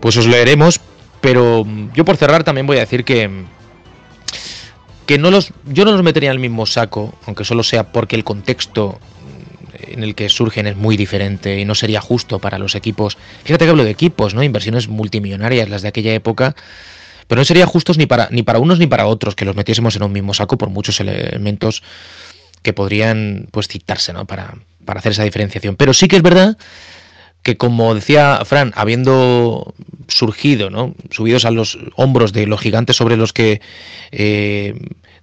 Speaker 1: Pues os leeremos, pero yo por cerrar también voy a decir que que no los yo no los metería en el mismo saco, aunque solo sea porque el contexto mm, en el que surgen es muy diferente y no sería justo para los equipos. Fíjate que hablo de equipos, ¿no? Inversiones multimillonarias, las de aquella época. Pero no sería justos ni para, ni para unos ni para otros que los metiésemos en un mismo saco por muchos elementos que podrían pues citarse, ¿no? Para, para hacer esa diferenciación. Pero sí que es verdad que como decía Fran, habiendo surgido, ¿no? Subidos a los hombros de los gigantes sobre los que eh,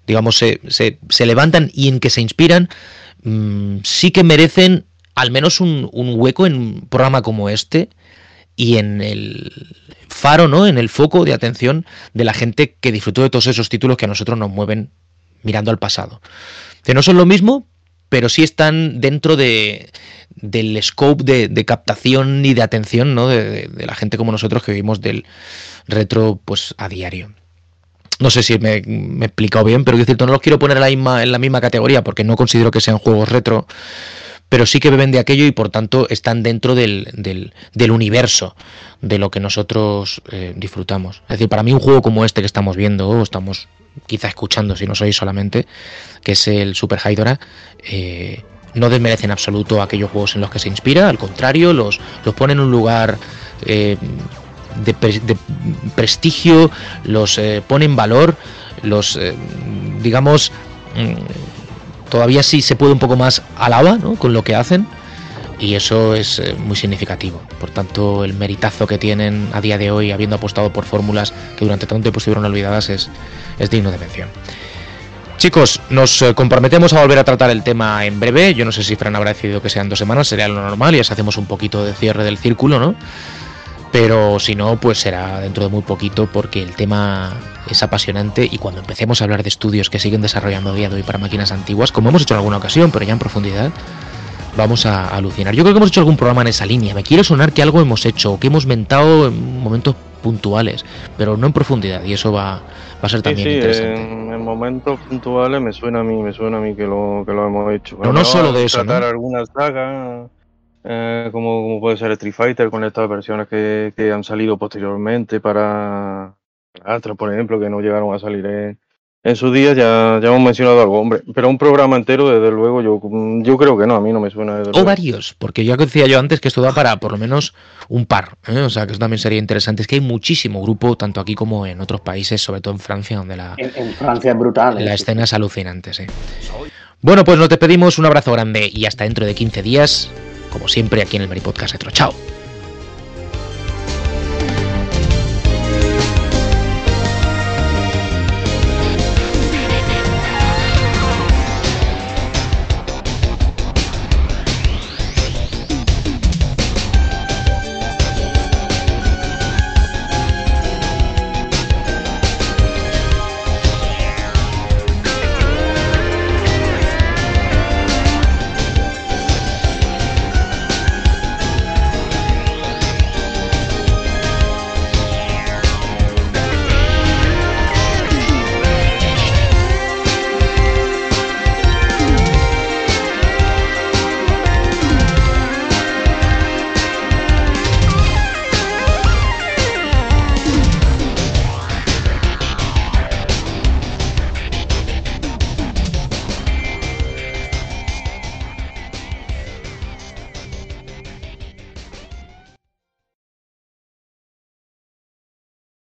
Speaker 1: digamos se, se, se levantan y en que se inspiran, mmm, sí que merecen al menos un, un, hueco en un programa como este y en el faro, ¿no? En el foco de atención de la gente que disfrutó de todos esos títulos que a nosotros nos mueven mirando al pasado. Que no son lo mismo, pero sí están dentro de, del scope de, captación y de atención, ¿no? De, la gente como nosotros que vivimos del retro, pues a diario. No sé si me, he explicado bien, pero decir, no los quiero poner en la, misma, categoría porque no considero que sean juegos retro pero sí que beben de aquello y por tanto están dentro del, universo de lo que nosotros eh, disfrutamos. Es decir, para mí un juego como este que estamos viendo, o estamos quizá escuchando si no sois solamente, que es el Super Hydora, eh, no desmerece en absoluto aquellos juegos en los que se inspira, al contrario, los, los pone en un lugar eh, de, prestigio, los eh, pone en valor, los, eh, digamos, mm, todavía sí se puede un poco más alaba ¿no? con lo que hacen y eso es eh, muy significativo. Por tanto, el meritazo que tienen a día de hoy, habiendo apostado por fórmulas que durante tanto tiempo estuvieron olvidadas, es, digno de mención. Chicos, nos eh, comprometemos a volver a tratar el tema en breve. Yo no sé si Fran habrá decidido que sean dos semanas, sería lo normal y así hacemos un poquito de cierre del círculo, ¿no? Pero si no, pues será dentro de muy poquito porque el tema es apasionante y cuando empecemos a hablar de estudios que siguen desarrollando día de hoy para máquinas antiguas, como hemos hecho en alguna ocasión, pero ya en profundidad, vamos a alucinar. Yo creo que hemos hecho algún programa en esa línea. Me quiere sonar que algo hemos hecho o que hemos mentado en momentos puntuales, pero no en profundidad y eso va, va a ser también
Speaker 4: sí, sí,
Speaker 1: interesante.
Speaker 4: En, en, momentos puntuales me suena a mí, me suena a mí que lo, que lo hemos hecho.
Speaker 1: Pero no, no solo de eso,
Speaker 4: tratar
Speaker 1: ¿no?
Speaker 4: alguna saga eh, como, como, puede ser Street Fighter con estas versiones que, que han salido posteriormente para Astra, por ejemplo, que no llegaron a salir en, en su día, ya, ya hemos mencionado algo, hombre. Pero un programa entero, desde luego, yo, yo creo que no, a mí no me suena. Desde
Speaker 1: o
Speaker 4: luego.
Speaker 1: varios, porque ya decía yo antes que esto da para por lo menos un par, ¿eh? o sea que eso también sería interesante. Es que hay muchísimo grupo, tanto aquí como en otros países, sobre todo en Francia, donde la,
Speaker 5: en, en Francia es brutal.
Speaker 1: La ¿eh? escena es alucinante, sí. Bueno, pues nos despedimos, un abrazo grande y hasta dentro de 15 días como siempre aquí en el Meri Podcast Retro. Chao.